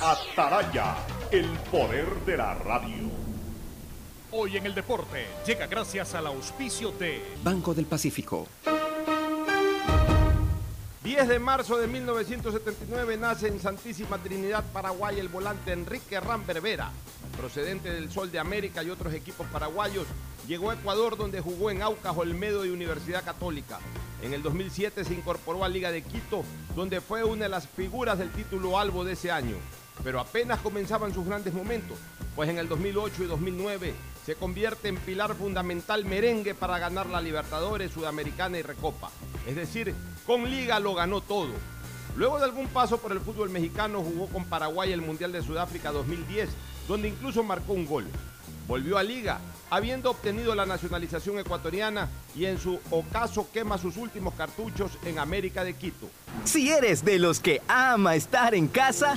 Ataraya, el poder de la radio. Hoy en el deporte llega gracias al auspicio de Banco del Pacífico. 10 de marzo de 1979 nace en Santísima Trinidad, Paraguay, el volante Enrique Ramberbera. Procedente del Sol de América y otros equipos paraguayos, llegó a Ecuador donde jugó en Aucas, Olmedo y Universidad Católica. En el 2007 se incorporó a Liga de Quito, donde fue una de las figuras del título Albo de ese año. Pero apenas comenzaban sus grandes momentos, pues en el 2008 y 2009 se convierte en pilar fundamental merengue para ganar la Libertadores, Sudamericana y Recopa. Es decir, con Liga lo ganó todo. Luego de algún paso por el fútbol mexicano jugó con Paraguay el Mundial de Sudáfrica 2010, donde incluso marcó un gol. Volvió a Liga, habiendo obtenido la nacionalización ecuatoriana y en su ocaso quema sus últimos cartuchos en América de Quito. Si eres de los que ama estar en casa,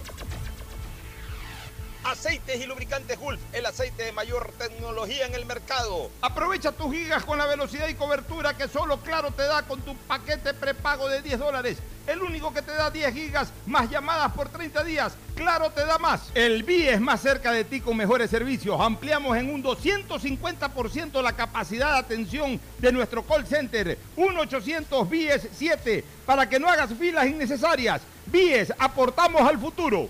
Aceites y lubricantes Gulf, el aceite de mayor tecnología en el mercado. Aprovecha tus gigas con la velocidad y cobertura que solo Claro te da con tu paquete prepago de 10 dólares. El único que te da 10 gigas más llamadas por 30 días. Claro te da más. El BIE es más cerca de ti con mejores servicios. Ampliamos en un 250% la capacidad de atención de nuestro call center. 1-800 BIES 7 para que no hagas filas innecesarias. BIES, aportamos al futuro.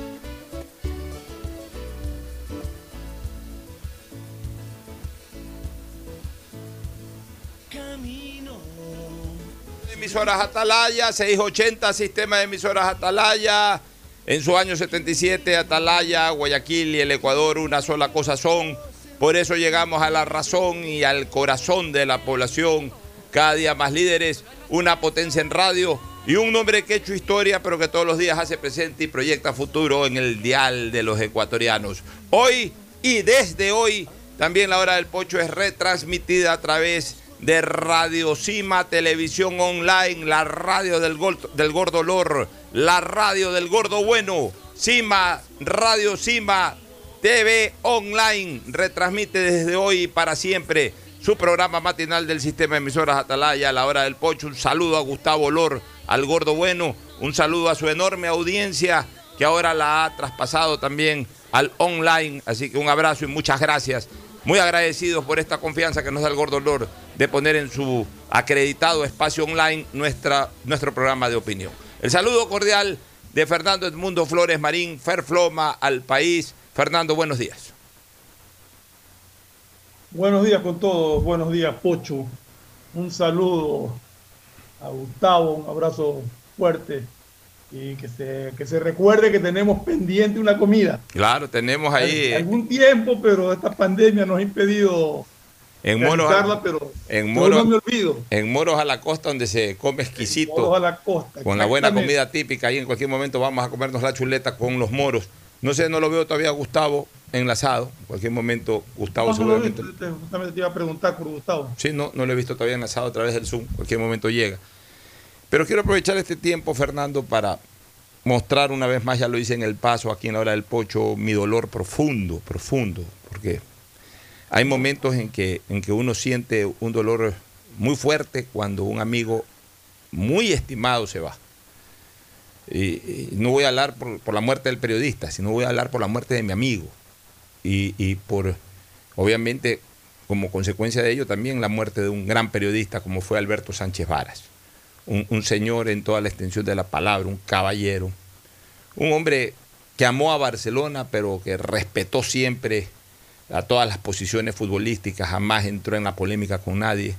Camino. Emisoras Atalaya, 680, sistema de emisoras Atalaya. En su año 77, Atalaya, Guayaquil y el Ecuador una sola cosa son. Por eso llegamos a la razón y al corazón de la población. Cada día más líderes, una potencia en radio y un nombre que ha hecho historia, pero que todos los días hace presente y proyecta futuro en el dial de los ecuatorianos. Hoy y desde hoy, también la hora del pocho es retransmitida a través de Radio Cima, televisión online, la radio del, gol- del gordo Lor, la radio del gordo bueno, Cima, Radio Cima, TV online, retransmite desde hoy y para siempre su programa matinal del sistema de emisoras Atalaya, la hora del pocho. Un saludo a Gustavo Lor, al gordo bueno, un saludo a su enorme audiencia que ahora la ha traspasado también al online. Así que un abrazo y muchas gracias. Muy agradecidos por esta confianza que nos da el gordo Lor de poner en su acreditado espacio online nuestra, nuestro programa de opinión. El saludo cordial de Fernando Edmundo Flores Marín, Ferfloma al país. Fernando, buenos días. Buenos días con todos, buenos días Pocho. Un saludo a Gustavo, un abrazo fuerte y que se, que se recuerde que tenemos pendiente una comida. Claro, tenemos ahí. Eh, algún tiempo, pero esta pandemia nos ha impedido en Moros, pero en Moros, no me olvido. En Moros a la costa, donde se come exquisito. Moros a la costa. Con la buena comida típica. Ahí en cualquier momento vamos a comernos la chuleta con los moros. No sé, no lo veo todavía Gustavo enlazado. En cualquier momento, Gustavo no, seguramente. justamente te iba a preguntar por Gustavo. Sí, no, no lo he visto todavía enlazado a través del Zoom. En cualquier momento llega. Pero quiero aprovechar este tiempo, Fernando, para mostrar una vez más, ya lo hice en el paso aquí en la hora del pocho, mi dolor profundo, profundo. Porque hay momentos en que, en que uno siente un dolor muy fuerte cuando un amigo muy estimado se va. Y, no voy a hablar por, la muerte del periodista, sino voy a hablar por la muerte de mi amigo. Y, por, obviamente, como consecuencia de ello, también la muerte de un gran periodista como fue Alberto Sánchez Varas. Un, un señor en toda la extensión de la palabra, un caballero, un hombre que amó a Barcelona, pero que respetó siempre a todas las posiciones futbolísticas, jamás entró en la polémica con nadie.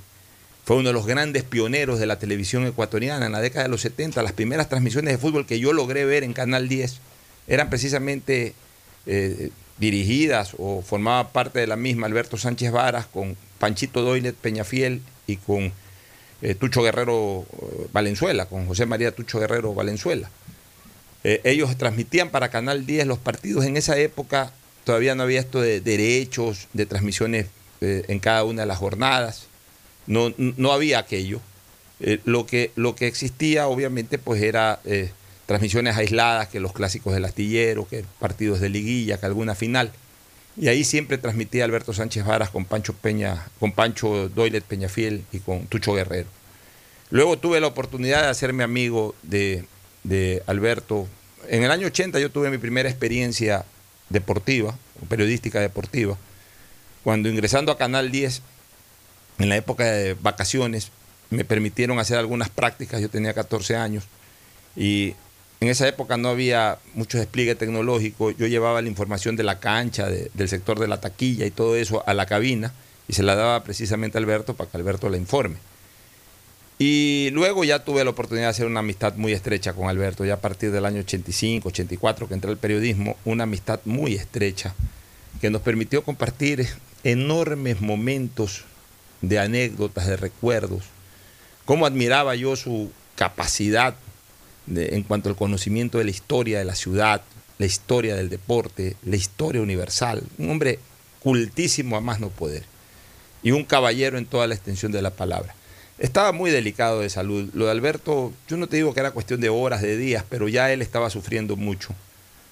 Fue uno de los grandes pioneros de la televisión ecuatoriana en la década de los 70. Las primeras transmisiones de fútbol que yo logré ver en Canal 10 eran precisamente eh, dirigidas o formaba parte de la misma Alberto Sánchez Varas con Panchito Doilet Peñafiel y con eh, Tucho Guerrero eh, Valenzuela, con José María Tucho Guerrero Valenzuela. ellos transmitían para Canal 10 los partidos en esa época todavía no había esto de derechos, de transmisiones eh, en cada una de las jornadas, no, no había aquello. Eh, lo, que, lo que existía obviamente pues era eh, transmisiones aisladas, que los clásicos del astillero, que partidos de liguilla, que alguna final. Y ahí siempre transmitía Alberto Sánchez Varas con Pancho Peña, con Pancho Doilet Peñafiel y con Tucho Guerrero. Luego tuve la oportunidad de hacerme amigo de, de Alberto. En el año 80 yo tuve mi primera experiencia deportiva, periodística deportiva, cuando ingresando a Canal 10, en la época de vacaciones, me permitieron hacer algunas prácticas, yo tenía 14 años, y en esa época no había mucho despliegue tecnológico, yo llevaba la información de la cancha, del sector de la taquilla y todo eso a la cabina, y se la daba precisamente a Alberto para que Alberto la informe. Y luego ya tuve la oportunidad de hacer una amistad muy estrecha con Alberto, ya a partir del año 85, 84, que entré al periodismo, una amistad muy estrecha que nos permitió compartir enormes momentos de anécdotas, de recuerdos, cómo admiraba yo su capacidad en cuanto al conocimiento de la historia de la ciudad, la historia del deporte, la historia universal, un hombre cultísimo a más no poder y un caballero en toda la extensión de la palabra. Estaba muy delicado de salud. Lo de Alberto, yo no te digo que era cuestión de horas, de días, pero ya él estaba sufriendo mucho.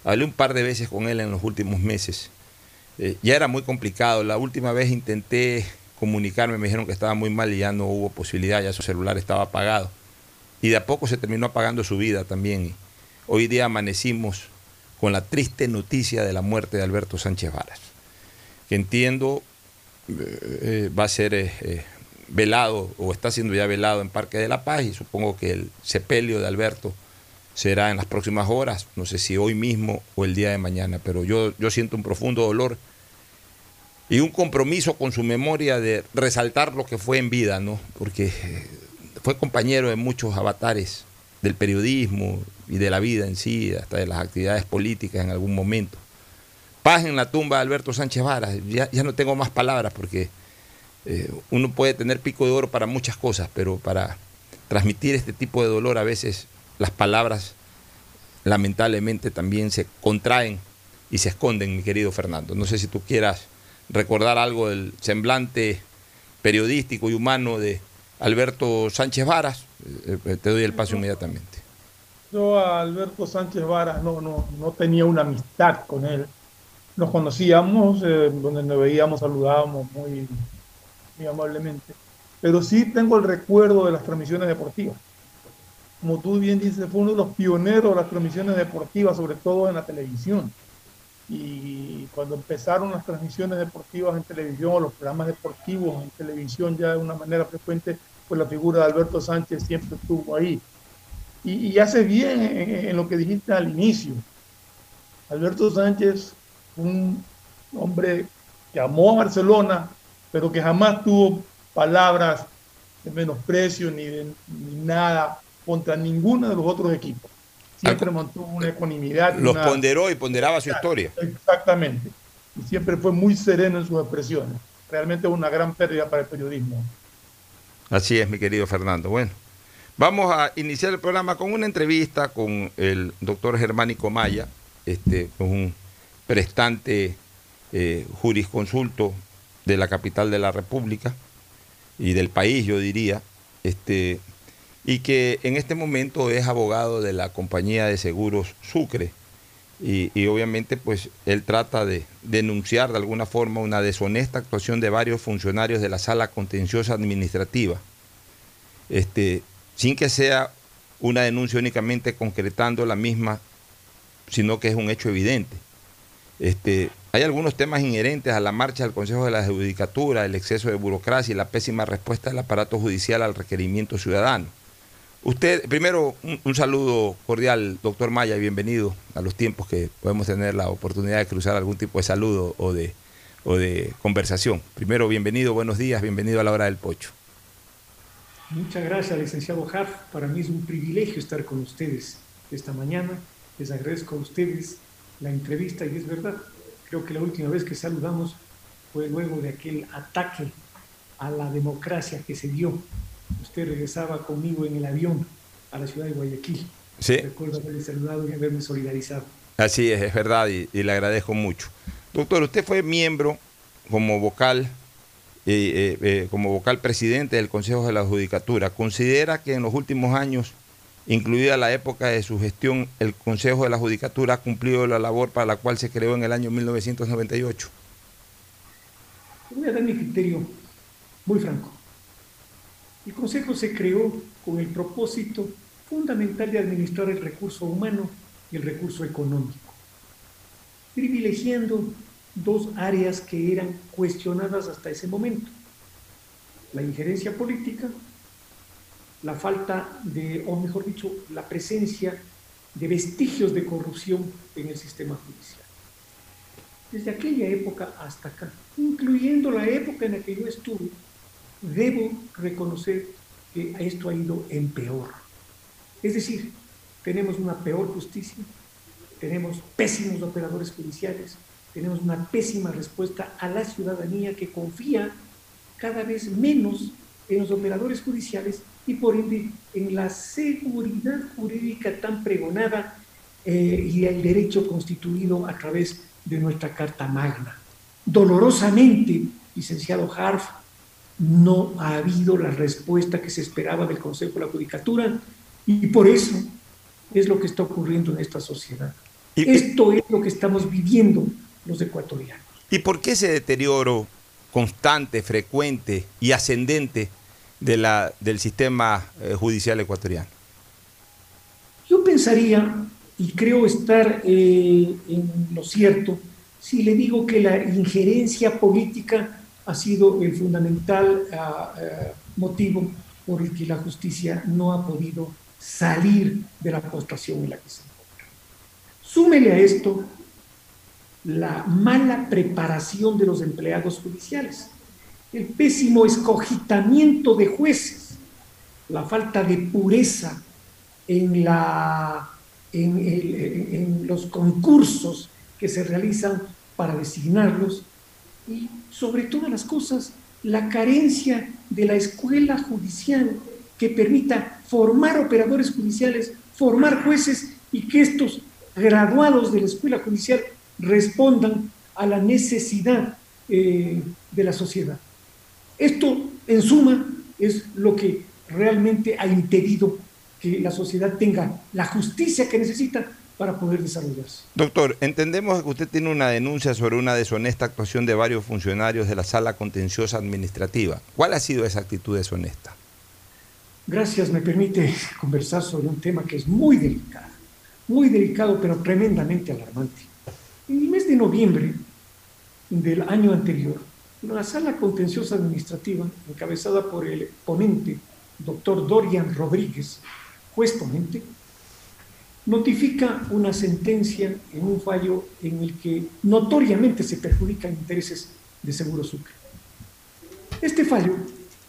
Hablé un par de veces con él en los últimos meses. Eh, ya era muy complicado. La última vez intenté comunicarme, me dijeron que estaba muy mal y ya no hubo posibilidad, ya su celular estaba apagado. Y de a poco se terminó apagando su vida también. hoy día amanecimos con la triste noticia de la muerte de Alberto Sánchez Varas, que entiendo eh, eh, va a ser velado o está siendo ya velado en Parque de la Paz y supongo que el sepelio de Alberto será en las próximas horas, no sé si hoy mismo o el día de mañana, pero yo, yo siento un profundo dolor y un compromiso con su memoria de resaltar lo que fue en vida, ¿no? Porque eh, fue compañero de muchos avatares del periodismo y de la vida en sí, hasta de las actividades políticas en algún momento. Paz en la tumba de Alberto Sánchez Varas, ya, ya no tengo más palabras porque eh, uno puede tener pico de oro para muchas cosas, pero para transmitir este tipo de dolor a veces las palabras lamentablemente también se contraen y se esconden, mi querido Fernando. No sé si tú quieras recordar algo del semblante periodístico y humano de Alberto Sánchez Varas. Eh, eh, te doy el paso inmediatamente. Yo a Alberto Sánchez Varas no, no, no tenía una amistad con él. Nos conocíamos, donde nos veíamos, saludábamos muy, amablemente. Pero sí tengo el recuerdo de las transmisiones deportivas. Como tú bien dices, fue uno de los pioneros de las transmisiones deportivas, sobre todo en la televisión. y cuando empezaron las transmisiones deportivas en televisión o los programas deportivos en televisión ya de una manera frecuente, pues la figura de Alberto Sánchez siempre estuvo ahí. Y, hace bien en, lo que dijiste al inicio. Alberto Sánchez, un hombre que amó a Barcelona, pero que jamás tuvo palabras de menosprecio ni de ni nada contra ninguno de los otros equipos siempre mantuvo una ecuanimidad. Los ponderó y ponderaba su historia. Exactamente. Y siempre fue muy sereno en sus expresiones. Realmente es una gran pérdida para el periodismo. Así es, mi querido Fernando. Bueno, vamos a iniciar el programa con una entrevista con el doctor Germánico Maya, este, un prestante eh, jurisconsulto de la capital de la República y del país, yo diría. Este, y que en este momento es abogado de la compañía de seguros Sucre. Y, obviamente pues él trata de denunciar de alguna forma una deshonesta actuación de varios funcionarios de la sala contenciosa administrativa, este, sin que sea una denuncia únicamente concretando la misma, sino que es un hecho evidente. Este, hay algunos temas inherentes a la marcha del Consejo de la Judicatura, el exceso de burocracia y la pésima respuesta del aparato judicial al requerimiento ciudadano. Usted, primero, un, saludo cordial, doctor Maya, y bienvenido a los tiempos que podemos tener la oportunidad de cruzar algún tipo de saludo o de, conversación. Primero, bienvenido, buenos días, bienvenido a la hora del pocho. Muchas gracias, licenciado Harf. Para mí es un privilegio estar con ustedes esta mañana. Les agradezco a ustedes la entrevista y es verdad, creo que la última vez que saludamos fue luego de aquel ataque a la democracia que se dio usted regresaba conmigo en el avión a la ciudad de Guayaquil. Sí. Recuerdo haberle saludado y haberme solidarizado. Así es, es verdad, y, le agradezco mucho. Doctor, usted fue miembro como vocal, eh, eh, como vocal presidente del Consejo de la Judicatura. ¿Considera que en los últimos años, incluida la época de su gestión, el Consejo de la Judicatura ha cumplido la labor para la cual se creó en el año 1998? Voy a dar mi criterio muy franco. El Consejo se creó con el propósito fundamental de administrar el recurso humano y el recurso económico, privilegiando dos áreas que eran cuestionadas hasta ese momento. La injerencia política, la falta de, o mejor dicho, la presencia de vestigios de corrupción en el sistema judicial. Desde aquella época hasta acá, incluyendo la época en la que yo estuve, debo reconocer que esto ha ido en peor. Es decir, tenemos una peor justicia, tenemos pésimos operadores judiciales, tenemos una pésima respuesta a la ciudadanía que confía cada vez menos en los operadores judiciales y por ende en la seguridad jurídica tan pregonada eh, y el derecho constituido a través de nuestra Carta Magna. Dolorosamente, licenciado Harf, no ha habido la respuesta que se esperaba del Consejo de la Judicatura y por eso es lo que está ocurriendo en esta sociedad. Esto es lo que estamos viviendo los ecuatorianos. ¿Y por qué ese deterioro constante, frecuente y ascendente del sistema eh, judicial ecuatoriano? Yo pensaría, y creo estar eh, en lo cierto, si le digo que la injerencia política ha sido el fundamental ah, eh, motivo por el que la justicia no ha podido salir de la postración en la que se encuentra. Súmele a esto la mala preparación de los empleados judiciales, el pésimo escogitamiento de jueces, la falta de pureza en, los concursos que se realizan para designarlos y sobre todas las cosas la carencia de la escuela judicial que permita formar operadores judiciales, formar jueces y que estos graduados de la escuela judicial respondan a la necesidad eh, de la sociedad. Esto, en suma, es lo que realmente ha impedido que la sociedad tenga la justicia que necesita para poder desarrollarse. Doctor, entendemos que usted tiene una denuncia sobre una deshonesta actuación de varios funcionarios de la sala contenciosa administrativa. ¿Cuál ha sido esa actitud deshonesta? Gracias, me permite conversar sobre un tema que es muy delicado, muy delicado pero tremendamente alarmante. En el mes de noviembre del año anterior, la sala contenciosa administrativa, encabezada por el ponente, doctor Dorian Rodríguez, juez ponente, notifica una sentencia en un fallo en el que notoriamente se perjudican intereses de Seguro Sucre. Este fallo,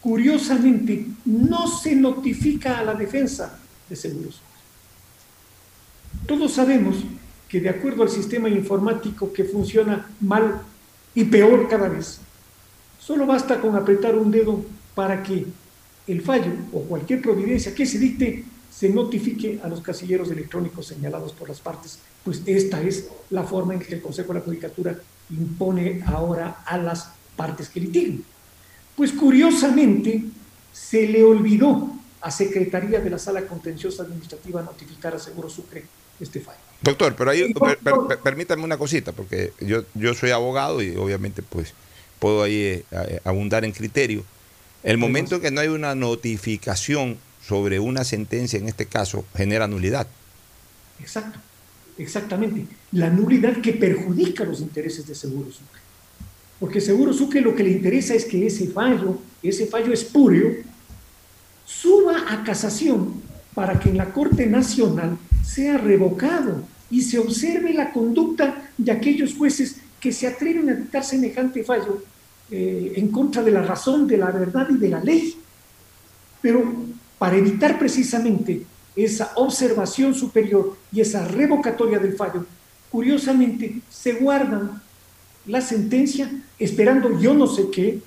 curiosamente, no se notifica a la defensa de Seguro Sucre. Todos sabemos que de acuerdo al sistema informático que funciona mal y peor cada vez, solo basta con apretar un dedo para que el fallo o cualquier providencia que se dicte se notifique a los casilleros electrónicos señalados por las partes, pues esta es la forma en que el Consejo de la Judicatura impone ahora a las partes que litiguen. Pues curiosamente se le olvidó a Secretaría de la Sala Contenciosa Administrativa notificar a Seguro Sucre este fallo. Doctor, pero ahí permítame una cosita, porque yo, yo soy abogado y obviamente pues puedo ahí eh, abundar en criterio. El momento en que no hay una notificación sobre una sentencia, en este caso, genera nulidad. Exacto, exactamente. La nulidad que perjudica los intereses de Seguro Sucre. Porque Seguro Sucre lo que le interesa es que ese fallo, ese fallo espurio, suba a casación para que en la Corte Nacional sea revocado y se observe la conducta de aquellos jueces que se atreven a dictar semejante fallo eh, en contra de la razón, de la verdad y de la ley. Pero para evitar precisamente esa observación superior y esa revocatoria del fallo, curiosamente se guardan la sentencia esperando yo no sé qué,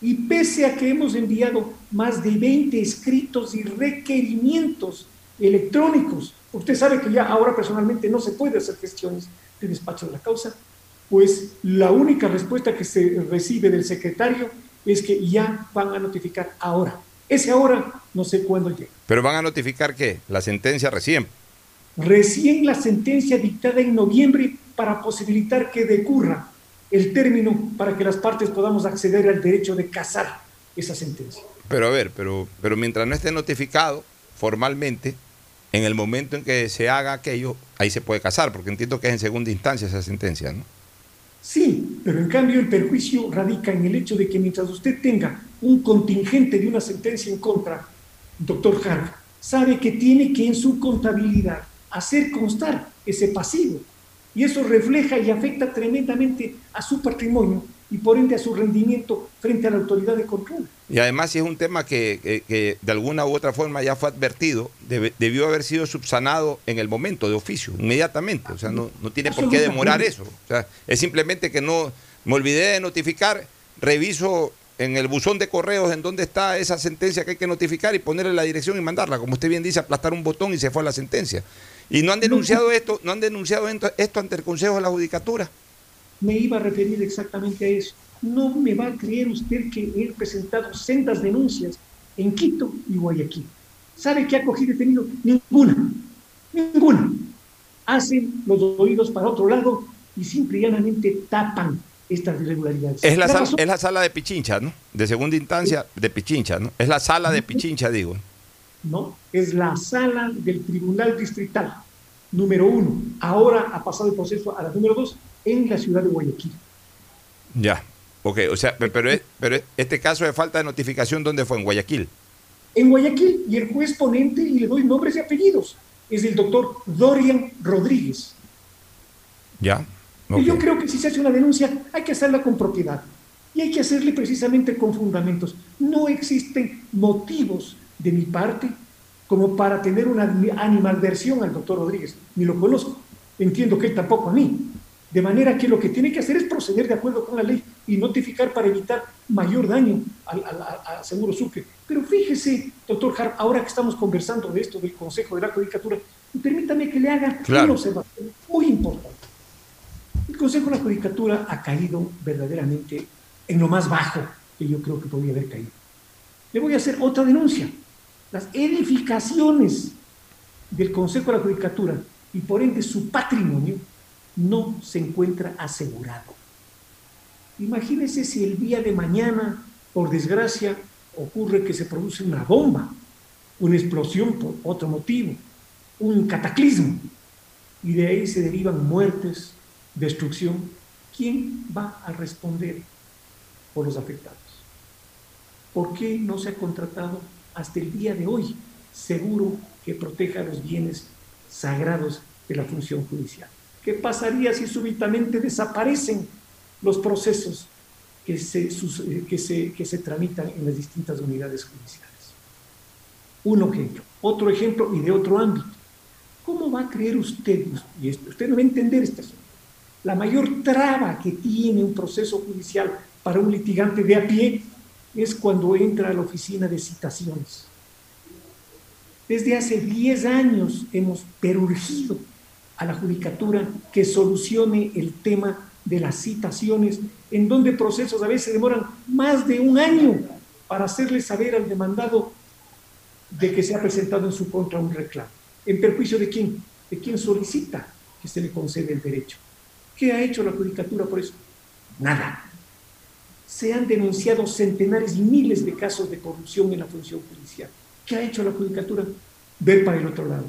y pese a que hemos enviado más de 20 escritos y requerimientos electrónicos, usted sabe que ya ahora personalmente no se puede hacer gestiones de despacho de la causa, pues la única respuesta que se recibe del secretario es que ya van a notificar ahora. Ese ahora no sé cuándo llega. ¿Pero van a notificar qué? La sentencia recién. Recién la sentencia dictada en noviembre para posibilitar que decurra el término para que las partes podamos acceder al derecho de casar esa sentencia. Pero a ver, pero, pero mientras no esté notificado formalmente, en el momento en que se haga aquello, ahí se puede casar, porque entiendo que es en segunda instancia esa sentencia, ¿no? Sí, pero en cambio el perjuicio radica en el hecho de que mientras usted tenga un contingente de una sentencia en contra, doctor Hart, sabe que tiene que en su contabilidad hacer constar ese pasivo. Y eso refleja y afecta tremendamente a su patrimonio y por ende a su rendimiento frente a la autoridad de control. Y además si es un tema que, de alguna u otra forma ya fue advertido, debió haber sido subsanado en el momento de oficio, inmediatamente. O sea, no, no tiene por qué demorar eso. O sea, es simplemente que no me olvidé de notificar, reviso en el buzón de correos en donde está esa sentencia que hay que notificar y ponerle la dirección y mandarla. Como usted bien dice, aplastar un botón y se fue a la sentencia. Y no han denunciado esto, no han denunciado esto ante el Consejo de la Judicatura me iba a referir exactamente a eso. No me va a creer usted que he presentado sendas denuncias en Quito y Guayaquil. ¿Sabe qué ha cogido y tenido? Ninguna. Ninguna. Hacen los oídos para otro lado y simple y llanamente tapan estas irregularidades. Es la, es la sala de Pichincha, ¿no? De segunda instancia de Pichincha, ¿no? Es la sala de Pichincha, digo. No, es la sala del Tribunal Distrital, número uno. Ahora ha pasado el proceso a la número dos en la ciudad de Guayaquil. Ya, ok, o sea, pero, pero este caso de falta de notificación, ¿dónde fue? ¿En Guayaquil? En Guayaquil, y el juez ponente, y le doy nombres y apellidos, es el doctor Dorian Rodríguez. Ya. Y yo creo que si se hace una denuncia, hay que hacerla con propiedad. Y hay que hacerle precisamente con fundamentos. No existen motivos de mi parte como para tener una animalversión al doctor Rodríguez. Ni lo conozco. Entiendo que él tampoco a mí. De manera que lo que tiene que hacer es proceder de acuerdo con la ley y notificar para evitar mayor daño al, Seguro Sucre. Pero fíjese, doctor Hart, ahora que estamos conversando de esto del Consejo de la Judicatura, permítame que le haga una observación muy importante. El Consejo de la Judicatura ha caído verdaderamente en lo más bajo que yo creo que podría haber caído. Le voy a hacer otra denuncia. Las edificaciones del Consejo de la Judicatura y por ende su patrimonio no se encuentra asegurado. Imagínese si el día de mañana, por desgracia, ocurre que se produce una bomba, una explosión por otro motivo, un cataclismo, y de ahí se derivan muertes, destrucción, ¿quién va a responder por los afectados? ¿Por qué no se ha contratado hasta el día de hoy seguro que proteja los bienes sagrados de la función judicial? ¿Qué pasaría si súbitamente desaparecen los procesos que se, que se, que se tramitan en las distintas unidades judiciales? Un ejemplo. Otro ejemplo y de otro ámbito. ¿Cómo va a creer usted, y usted no va a entender este asunto, la mayor traba que tiene un proceso judicial para un litigante de a pie es cuando entra a la oficina de citaciones. Desde hace 10 años hemos perurgido a la judicatura que solucione el tema de las citaciones, en donde procesos a veces demoran más de un año para hacerle saber al demandado de que se ha presentado en su contra un reclamo. ¿En perjuicio de quién? De quien solicita que se le conceda el derecho. ¿Qué ha hecho la judicatura por eso? Nada. Se han denunciado centenares y miles de casos de corrupción en la función judicial. ¿Qué ha hecho la judicatura? Ver para el otro lado.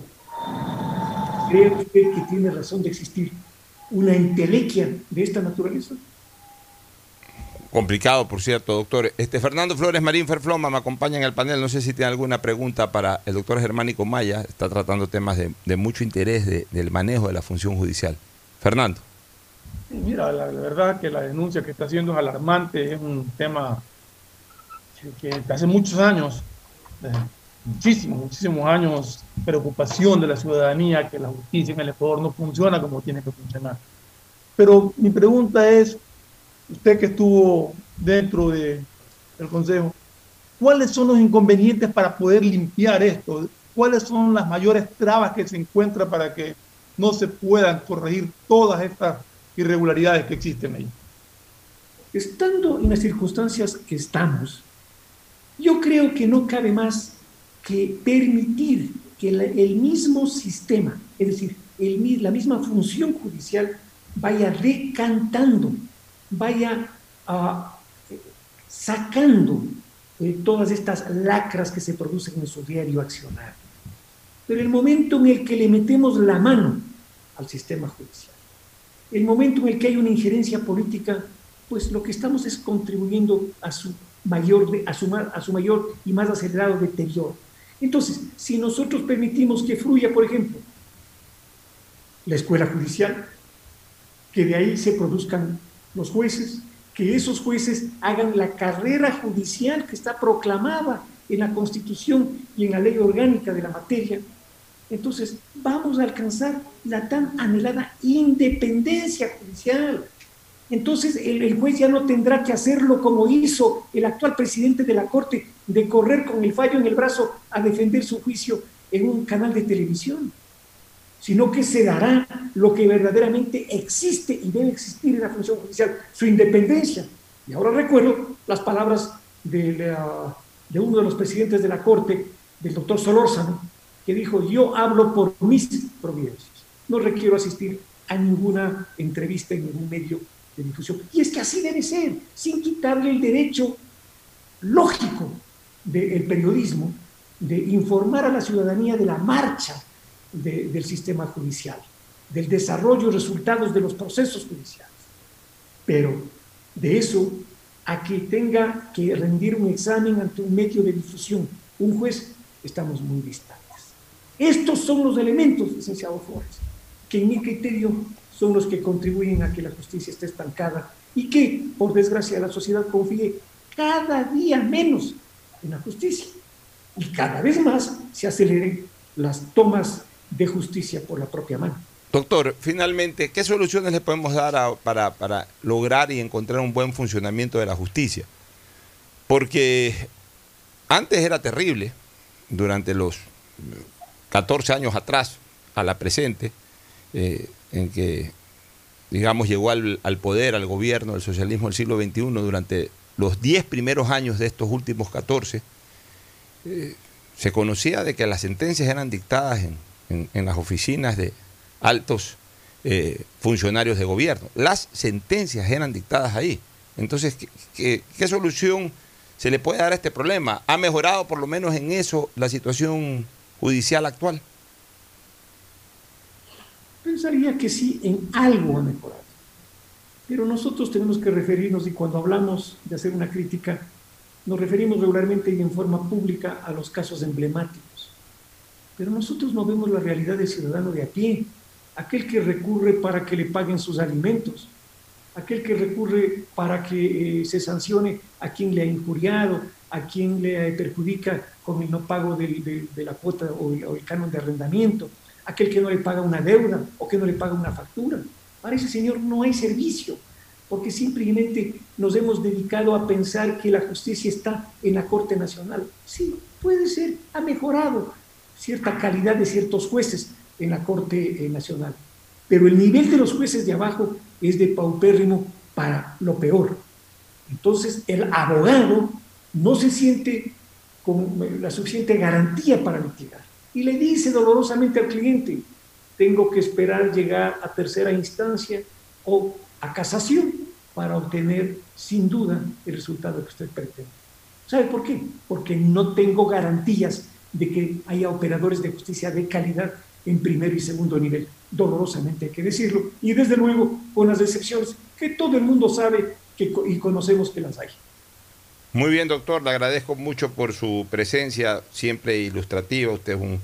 ¿Cree usted que tiene razón de existir una intelequia de esta naturaleza? Complicado, por cierto, doctor. Este Fernando Flores Marín Ferfloma me acompaña en el panel. No sé si tiene alguna pregunta para el doctor Germánico Maya. Está tratando temas de, mucho interés del manejo de la función judicial. Fernando. Mira, la, verdad que la denuncia que está haciendo es alarmante. Es un tema que, hace muchos años, eh, muchísimos, muchísimos años, preocupación de la ciudadanía que la justicia en el Ecuador no funciona como tiene que funcionar. Pero mi pregunta es, usted que estuvo dentro de, del Consejo, ¿cuáles son los inconvenientes para poder limpiar esto? ¿Cuáles son las mayores trabas que se encuentran para que no se puedan corregir todas estas irregularidades que existen ahí? Estando en las circunstancias que estamos, yo creo que no cabe más que permitir que el mismo sistema, es decir, el, la misma función judicial, vaya decantando vaya sacando eh, todas estas lacras que se producen en su diario accionar. Pero el momento en el que le metemos la mano al sistema judicial, el momento en el que hay una injerencia política, pues lo que estamos es contribuyendo a su mayor, a su, a su mayor y más acelerado deterioro. Entonces, si nosotros permitimos que fluya, por ejemplo, la escuela judicial, que de ahí se produzcan los jueces, que esos jueces hagan la carrera judicial que está proclamada en la Constitución y en la ley orgánica de la materia, entonces vamos a alcanzar la tan anhelada independencia judicial. Entonces el, juez ya no tendrá que hacerlo como hizo el actual presidente de la Corte, de correr con el fallo en el brazo a defender su juicio en un canal de televisión sino que se dará lo que verdaderamente existe y debe existir en la función judicial, su independencia. Y ahora recuerdo las palabras de, uno de los presidentes de la Corte, del doctor Solórzano, que dijo, yo hablo por mis providencias, no requiero asistir a ninguna entrevista en ningún medio de difusión. Y es que así debe ser, sin quitarle el derecho lógico del periodismo de informar a la ciudadanía de la marcha del sistema judicial, del desarrollo y resultados de los procesos judiciales. Pero de eso a que tenga que rendir un examen ante un medio de difusión, un juez, estamos muy distantes. Estos son los elementos, licenciado Flores, que en mi criterio son los que contribuyen a que la justicia esté estancada y que, por desgracia, la sociedad confíe cada día menos en la justicia y cada vez más se aceleren las tomas de justicia por la propia mano. Doctor, finalmente, ¿qué soluciones le podemos dar para, para lograr y encontrar un buen funcionamiento de la justicia? Porque antes era terrible, durante los 14 años atrás, a la presente, eh, en que, digamos, llegó al, poder, al gobierno del socialismo del siglo XXI, durante los 10 primeros años de estos últimos 14, eh, se conocía de que las sentencias eran dictadas en las oficinas de altos eh, funcionarios de gobierno. Las sentencias eran dictadas ahí. Entonces, ¿qué, solución se le puede dar a este problema? ¿Ha mejorado por lo menos en eso la situación judicial actual? Pensaría que sí, en algo ha mejorado. Pero nosotros tenemos que referirnos, y cuando hablamos de hacer una crítica, nos referimos regularmente y en forma pública a los casos emblemáticos. Pero nosotros no vemos la realidad del ciudadano de a pie, aquel que recurre para que le paguen sus alimentos, aquel que recurre para que eh, se sancione a quien le ha injuriado, a quien le perjudica con el no pago de, la cuota o el, o el, canon de arrendamiento, aquel que no le paga una deuda o que no le paga una factura. Para ese señor no hay servicio, porque simplemente nos hemos dedicado a pensar que la justicia está en la Corte Nacional. Sí, puede ser, ha mejorado cierta calidad de ciertos jueces en la Corte eh, Nacional, pero el nivel de los jueces de abajo es de paupérrimo para lo peor. Entonces, el abogado no se siente con la suficiente garantía para litigar y le dice dolorosamente al cliente, tengo que esperar llegar a tercera instancia o a casación para obtener sin duda el resultado que usted pretende. ¿Sabe por qué? Porque no tengo garantías de que haya operadores de justicia de calidad en primero y segundo nivel. Dolorosamente hay que decirlo. Y desde luego con las excepciones que todo el mundo sabe que, y conocemos que las hay. Muy bien, doctor. Le agradezco mucho por su presencia, siempre ilustrativa. Usted es un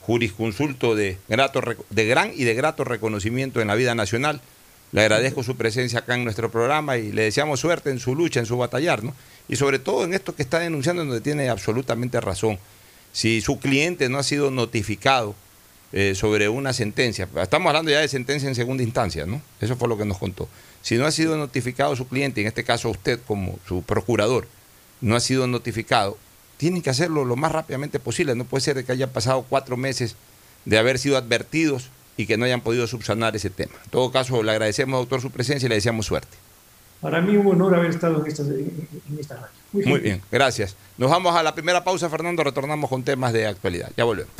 jurisconsulto de, grato, de gran y de grato reconocimiento en la vida nacional. Le agradezco su presencia acá en nuestro programa y le deseamos suerte en su lucha, en su batallar, ¿no? Y sobre todo en esto que está denunciando, donde tiene absolutamente razón. Si su cliente no ha sido notificado eh, sobre una sentencia, estamos hablando ya de sentencia en segunda instancia, ¿no? Eso fue lo que nos contó. Si no ha sido notificado su cliente, en este caso usted como su procurador, no ha sido notificado, tiene que hacerlo lo más rápidamente posible. No puede ser que haya pasado cuatro meses de haber sido advertidos y que no hayan podido subsanar ese tema. En todo caso, le agradecemos, doctor, su presencia y le deseamos suerte. Para mí un honor haber estado en esta, en esta radio. Muy, Muy bien, gracias. Nos vamos a la primera pausa, Fernando, retornamos con temas de actualidad. Ya volvemos.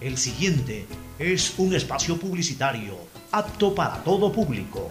El siguiente es un espacio publicitario apto para todo público.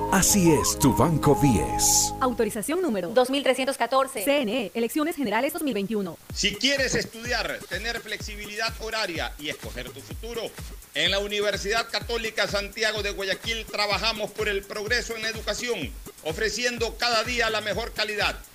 Así es tu Banco BIES. Autorización número 2300 CNE, Elecciones Generales 2021. Si quieres estudiar, tener flexibilidad horaria y escoger tu futuro, en la Universidad Católica Santiago de Guayaquil trabajamos por el progreso en la educación, ofreciendo cada día la mejor calidad.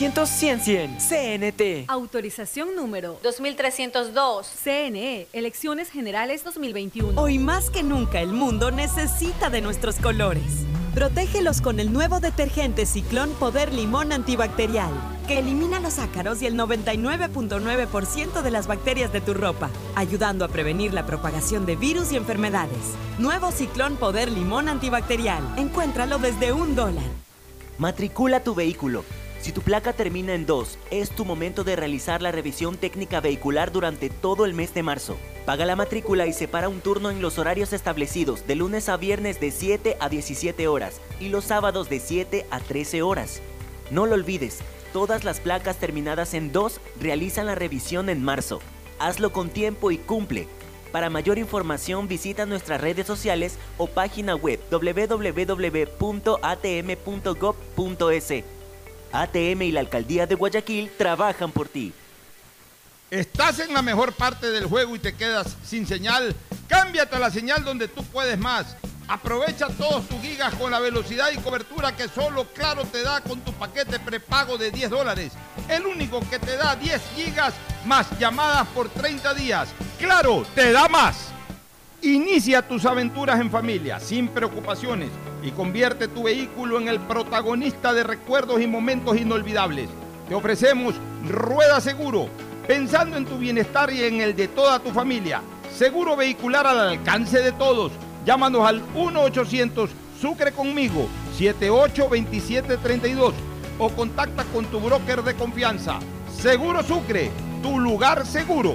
100 100 CNT. Autorización número 2302. CNE. Elecciones Generales 2021. Hoy más que nunca el mundo necesita de nuestros colores. Protégelos con el nuevo detergente Ciclón Poder Limón Antibacterial, que elimina los ácaros y el 99.9% de las bacterias de tu ropa, ayudando a prevenir la propagación de virus y enfermedades. Nuevo Ciclón Poder Limón Antibacterial. Encuéntralo desde un dólar. Matricula tu vehículo. Si tu placa termina en 2, es tu momento de realizar la revisión técnica vehicular durante todo el mes de marzo. Paga la matrícula y separa un turno en los horarios establecidos de lunes a viernes de 7 a 17 horas y los sábados de 7 a 13 horas. No lo olvides, todas las placas terminadas en 2 realizan la revisión en marzo. Hazlo con tiempo y cumple. Para mayor información visita nuestras redes sociales o página web www.atm.gov.es. ATM y la Alcaldía de Guayaquil trabajan por ti. ¿Estás en la mejor parte del juego y te quedas sin señal? Cámbiate a la señal donde tú puedes más Aprovecha todos tus gigas con la velocidad y cobertura que solo Claro te da con tu paquete prepago de 10 dólares. El único que te da 10 gigas más llamadas por 30 días. Claro, te da más. Inicia tus aventuras en familia, sin preocupaciones, y convierte tu vehículo en el protagonista de recuerdos y momentos inolvidables. Te ofrecemos Rueda Seguro, pensando en tu bienestar y en el de toda tu familia. Seguro vehicular al alcance de todos Llámanos al 1-800 Sucre conmigo 782732 o contacta con tu broker de confianza. Seguro Sucre, tu lugar seguro.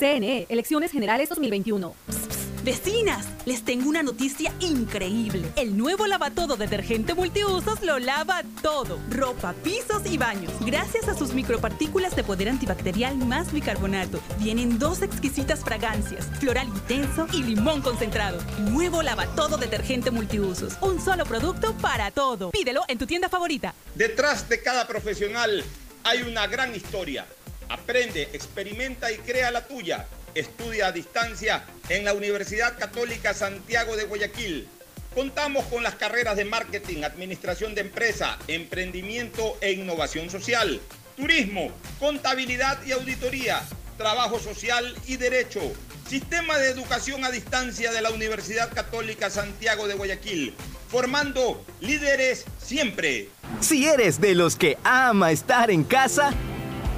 CNE, Elecciones Generales 2021. Vecinas, les tengo una noticia increíble. El nuevo lavatodo detergente multiusos lo lava todo. Ropa, pisos y baños. Gracias a sus micropartículas de poder antibacterial más bicarbonato. Vienen dos exquisitas fragancias, floral intenso y limón concentrado. Nuevo lavatodo detergente multiusos. Un solo producto para todo. Pídelo en tu tienda favorita. Detrás de cada profesional hay una gran historia. Aprende, experimenta y crea la tuya. Estudia a distancia en la Universidad Católica Santiago de Guayaquil. Contamos con las carreras de marketing, administración de empresa, emprendimiento e innovación social, turismo, contabilidad y auditoría, trabajo social y derecho. Sistema de educación a distancia de la Universidad Católica Santiago de Guayaquil, formando líderes siempre. Si eres de los que ama estar en casa,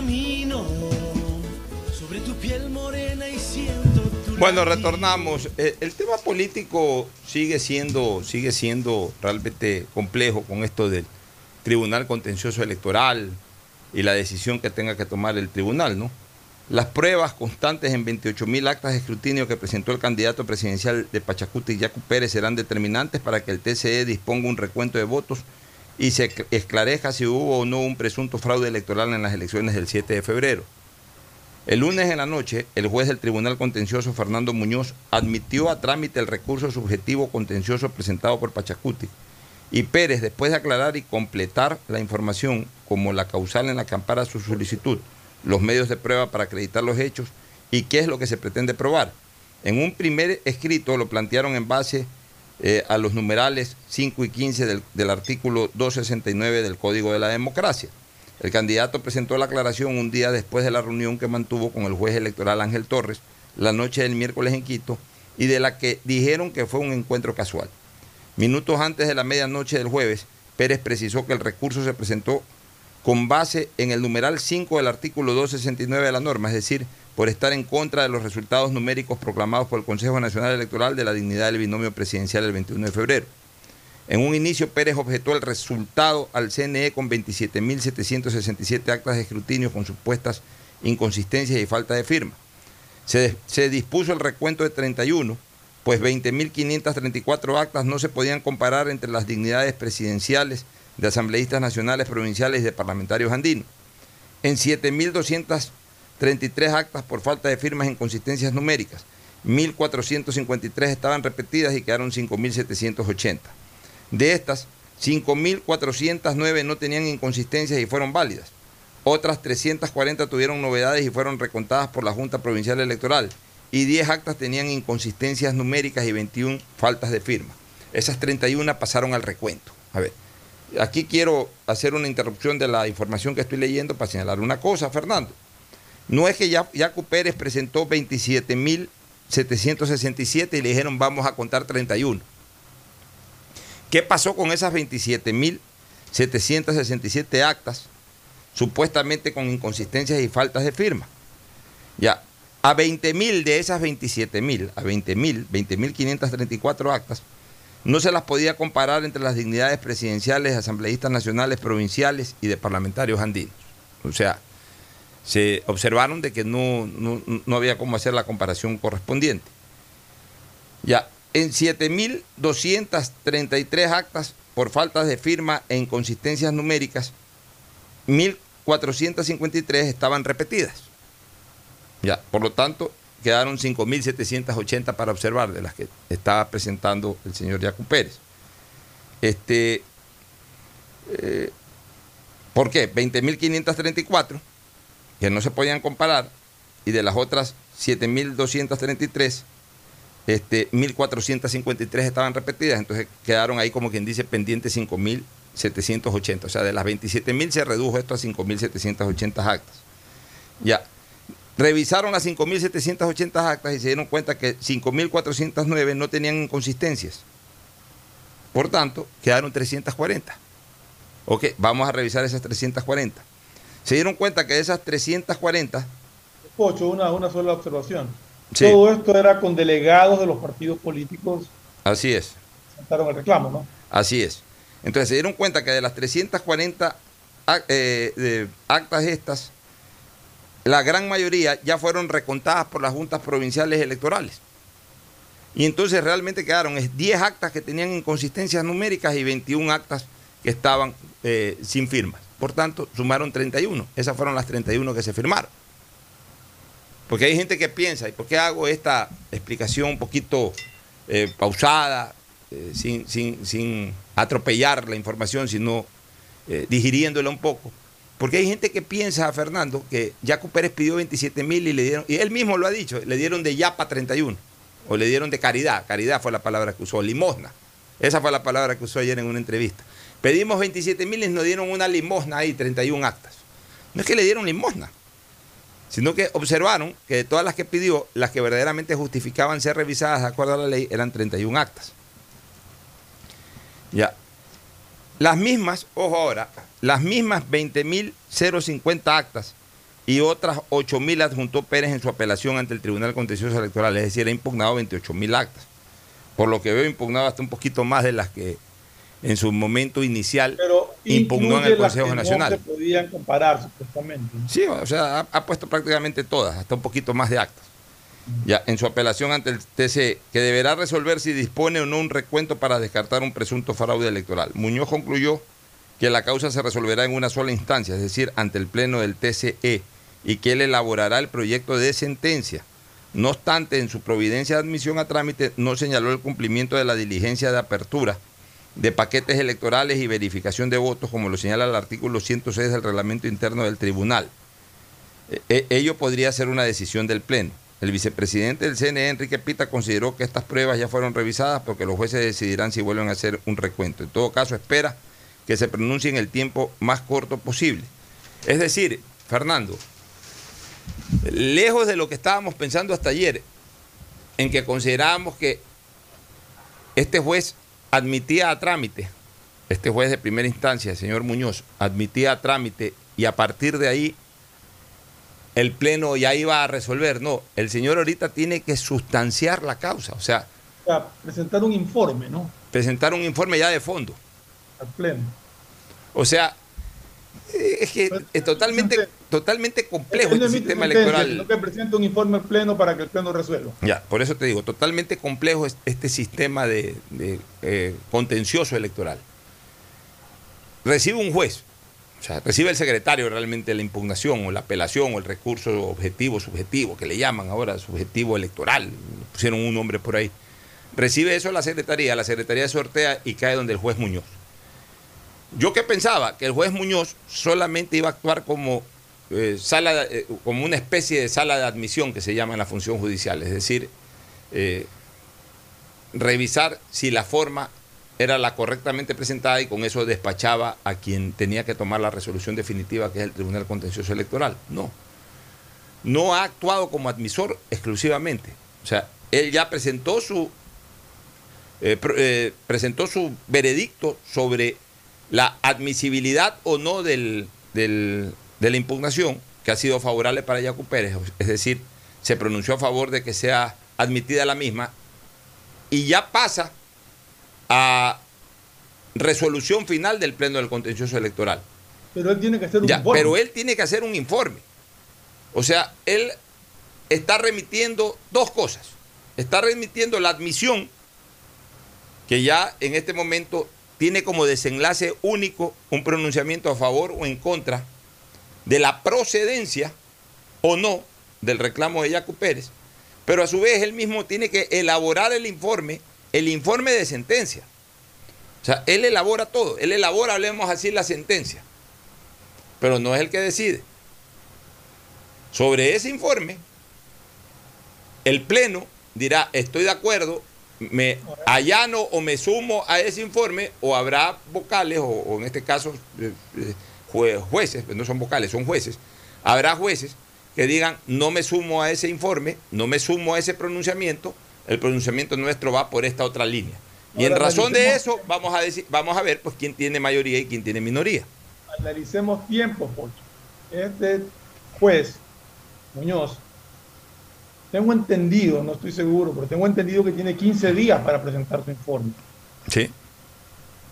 Camino sobre tu piel morena y siento tu Bueno, retornamos. Eh, El tema político sigue siendo, sigue siendo realmente complejo con esto del Tribunal Contencioso Electoral y la decisión que tenga que tomar el tribunal, ¿no? Las pruebas constantes en 28 mil actas de escrutinio que presentó el candidato presidencial de Pachacuti, Yacu Pérez, serán determinantes para que el TCE disponga un recuento de votos y se esclarezca si hubo o no un presunto fraude electoral en las elecciones del 7 de febrero. El lunes en la noche, el juez del Tribunal Contencioso, Fernando Muñoz, admitió a trámite el recurso subjetivo contencioso presentado por Pachacuti. Y Pérez, después de aclarar y completar la información como la causal en la que su solicitud, los medios de prueba para acreditar los hechos y qué es lo que se pretende probar. En un primer escrito lo plantearon en base eh, a los numerales 5 y 15 del, del artículo 269 del Código de la Democracia. El candidato presentó la aclaración un día después de la reunión que mantuvo con el juez electoral Ángel Torres la noche del miércoles en Quito y de la que dijeron que fue un encuentro casual. Minutos antes de la medianoche del jueves, Pérez precisó que el recurso se presentó con base en el numeral 5 del artículo 269 de la norma, es decir, por estar en contra de los resultados numéricos proclamados por el Consejo Nacional Electoral de la dignidad del binomio presidencial el 21 de febrero. En un inicio, Pérez objetó el resultado al CNE con 27.767 actas de escrutinio con supuestas inconsistencias y falta de firma. Se, se dispuso el recuento de 31, pues 20.534 actas no se podían comparar entre las dignidades presidenciales de asambleístas nacionales, provinciales y de parlamentarios andinos. En 7.233 actas por falta de firmas e inconsistencias numéricas, 1.453 estaban repetidas y quedaron 5.780. De estas, 5.409 no tenían inconsistencias y fueron válidas. Otras 340 tuvieron novedades y fueron recontadas por la Junta Provincial Electoral. Y 10 actas tenían inconsistencias numéricas y 21 faltas de firma. Esas 31 pasaron al recuento. A ver, aquí quiero hacer una interrupción de la información que estoy leyendo para señalar una cosa, Fernando. No es que Yacu Pérez presentó 27.767 y le dijeron vamos a contar 31. ¿Qué pasó con esas 27.767 actas, supuestamente con inconsistencias y faltas de firma? Ya, a 20.000 de esas 27.000, a 20.000, 20.534 actas, no se las podía comparar entre las dignidades presidenciales, asambleístas nacionales, provinciales y de parlamentarios andinos. O sea, se observaron de que no, no, no había cómo hacer la comparación correspondiente. Ya, en 7.233 actas por faltas de firma e inconsistencias numéricas, 1.453 estaban repetidas. Ya, por lo tanto, quedaron 5.780 para observar, de las que estaba presentando el señor Yacu Pérez. Este, eh, ¿Por qué? 20.534, que no se podían comparar, y de las otras 7.233, este, 1.453 estaban repetidas, entonces quedaron ahí como quien dice pendientes 5.780. O sea, de las 27.000 se redujo esto a 5.780 actas. Ya. Revisaron las 5.780 actas y se dieron cuenta que 5.409 no tenían inconsistencias. Por tanto, quedaron 340. Ok, vamos a revisar esas 340. Se dieron cuenta que de esas 340... Ocho, una, una sola observación. Todo esto era con delegados de los partidos políticos. Así es. Sentaron el reclamo, ¿no? Así es. Entonces se dieron cuenta que de las 340 eh, de actas estas, la gran mayoría ya fueron recontadas por las juntas provinciales electorales. Y entonces realmente quedaron 10 actas que tenían inconsistencias numéricas y 21 actas que estaban eh, sin firmas. Por tanto, sumaron 31. Esas fueron las 31 que se firmaron. Porque hay gente que piensa, ¿y por qué hago esta explicación un poquito eh, pausada, eh, sin, sin, atropellar la información, sino eh, digiriéndola un poco? Porque hay gente que piensa, Fernando, que Jaco Pérez pidió 27 mil y le dieron, y él mismo lo ha dicho, le dieron de yapa 31, o le dieron de caridad, caridad fue la palabra que usó, limosna. Esa fue la palabra que usó ayer en una entrevista. Pedimos 27 mil y nos dieron una limosna ahí, 31 actas. No es que le dieron limosna, sino que observaron que de todas las que pidió, las que verdaderamente justificaban ser revisadas de acuerdo a la ley eran 31 actas. Ya. Las mismas, ojo ahora, las mismas 20.050 actas y otras 8.000 adjuntó Pérez en su apelación ante el Tribunal Contencioso Electoral, es decir, ha impugnado 28.000 actas. Por lo que veo, impugnado hasta un poquito más de las que en su momento inicial impugnó en el Consejo Nacional. No se podían comparar, supuestamente. Sí, o sea, ha, puesto prácticamente todas, hasta un poquito más de actas. Ya, en su apelación ante el TC, que deberá resolver si dispone o no un recuento para descartar un presunto fraude electoral. Muñoz concluyó que la causa se resolverá en una sola instancia, es decir, ante el Pleno del TCE, y que él elaborará el proyecto de sentencia. No obstante, en su providencia de admisión a trámite no señaló el cumplimiento de la diligencia de apertura de paquetes electorales y verificación de votos, como lo señala el artículo 106 del reglamento interno del tribunal. E, e, ello podría ser una decisión del Pleno. El vicepresidente del CNE, Enrique Pita, consideró que estas pruebas ya fueron revisadas porque los jueces decidirán si vuelven a hacer un recuento. En todo caso, espera que se pronuncie en el tiempo más corto posible. Es decir, Fernando, lejos de lo que estábamos pensando hasta ayer, en que considerábamos que este juez admitía a trámite, este juez de primera instancia, el señor Muñoz, admitía a trámite y a partir de ahí el Pleno ya iba a resolver. No, el señor ahorita tiene que sustanciar la causa, o sea... O sea presentar un informe, ¿no? Presentar un informe ya de fondo. Al Pleno. O sea, es que es totalmente, totalmente complejo este sistema electoral. No que presente un informe al Pleno para que el Pleno resuelva. Ya, por eso te digo, totalmente complejo este sistema de, eh, contencioso electoral. Recibe un juez, o sea, recibe el secretario realmente la impugnación o la apelación o el recurso objetivo, subjetivo, que le llaman ahora subjetivo electoral, pusieron un nombre por ahí. Recibe eso la secretaría, la secretaría sortea y cae donde el juez Muñoz. Yo que pensaba que el juez Muñoz solamente iba a actuar como, eh, sala, eh, como una especie de sala de admisión que se llama en la función judicial, es decir, eh, revisar si la forma era la correctamente presentada y con eso despachaba a quien tenía que tomar la resolución definitiva, que es el Tribunal Contencioso Electoral. No. No ha actuado como admisor exclusivamente. O sea, él ya presentó su, presentó su veredicto sobre la admisibilidad o no del, de la impugnación, que ha sido favorable para Yacu Pérez, es decir, se pronunció a favor de que sea admitida la misma, y ya pasa a resolución final del Pleno del Contencioso Electoral. Pero él tiene que hacer un informe. Pero él tiene que hacer un informe. O sea, él está remitiendo dos cosas. Está remitiendo la admisión, que ya en este momento tiene como desenlace único un pronunciamiento a favor o en contra de la procedencia o no del reclamo de Yacu Pérez, pero a su vez él mismo tiene que elaborar el informe, el informe de sentencia. O sea, él elabora todo, él elabora, hablemos así, la sentencia, pero no es el que decide. Sobre ese informe, el Pleno dirá, estoy de acuerdo, me allano o me sumo a ese informe o habrá vocales o, en este caso eh, eh, jueces, no son vocales, son jueces, habrá jueces que digan no me sumo a ese informe, no me sumo a ese pronunciamiento, el pronunciamiento nuestro va por esta otra línea. Y en razón de eso vamos a decir, vamos a ver pues quién tiene mayoría y quién tiene minoría. Analicemos tiempo, Pocho. Este juez Muñoz tengo entendido, no estoy seguro, pero tengo entendido que tiene 15 días para presentar su informe. Sí.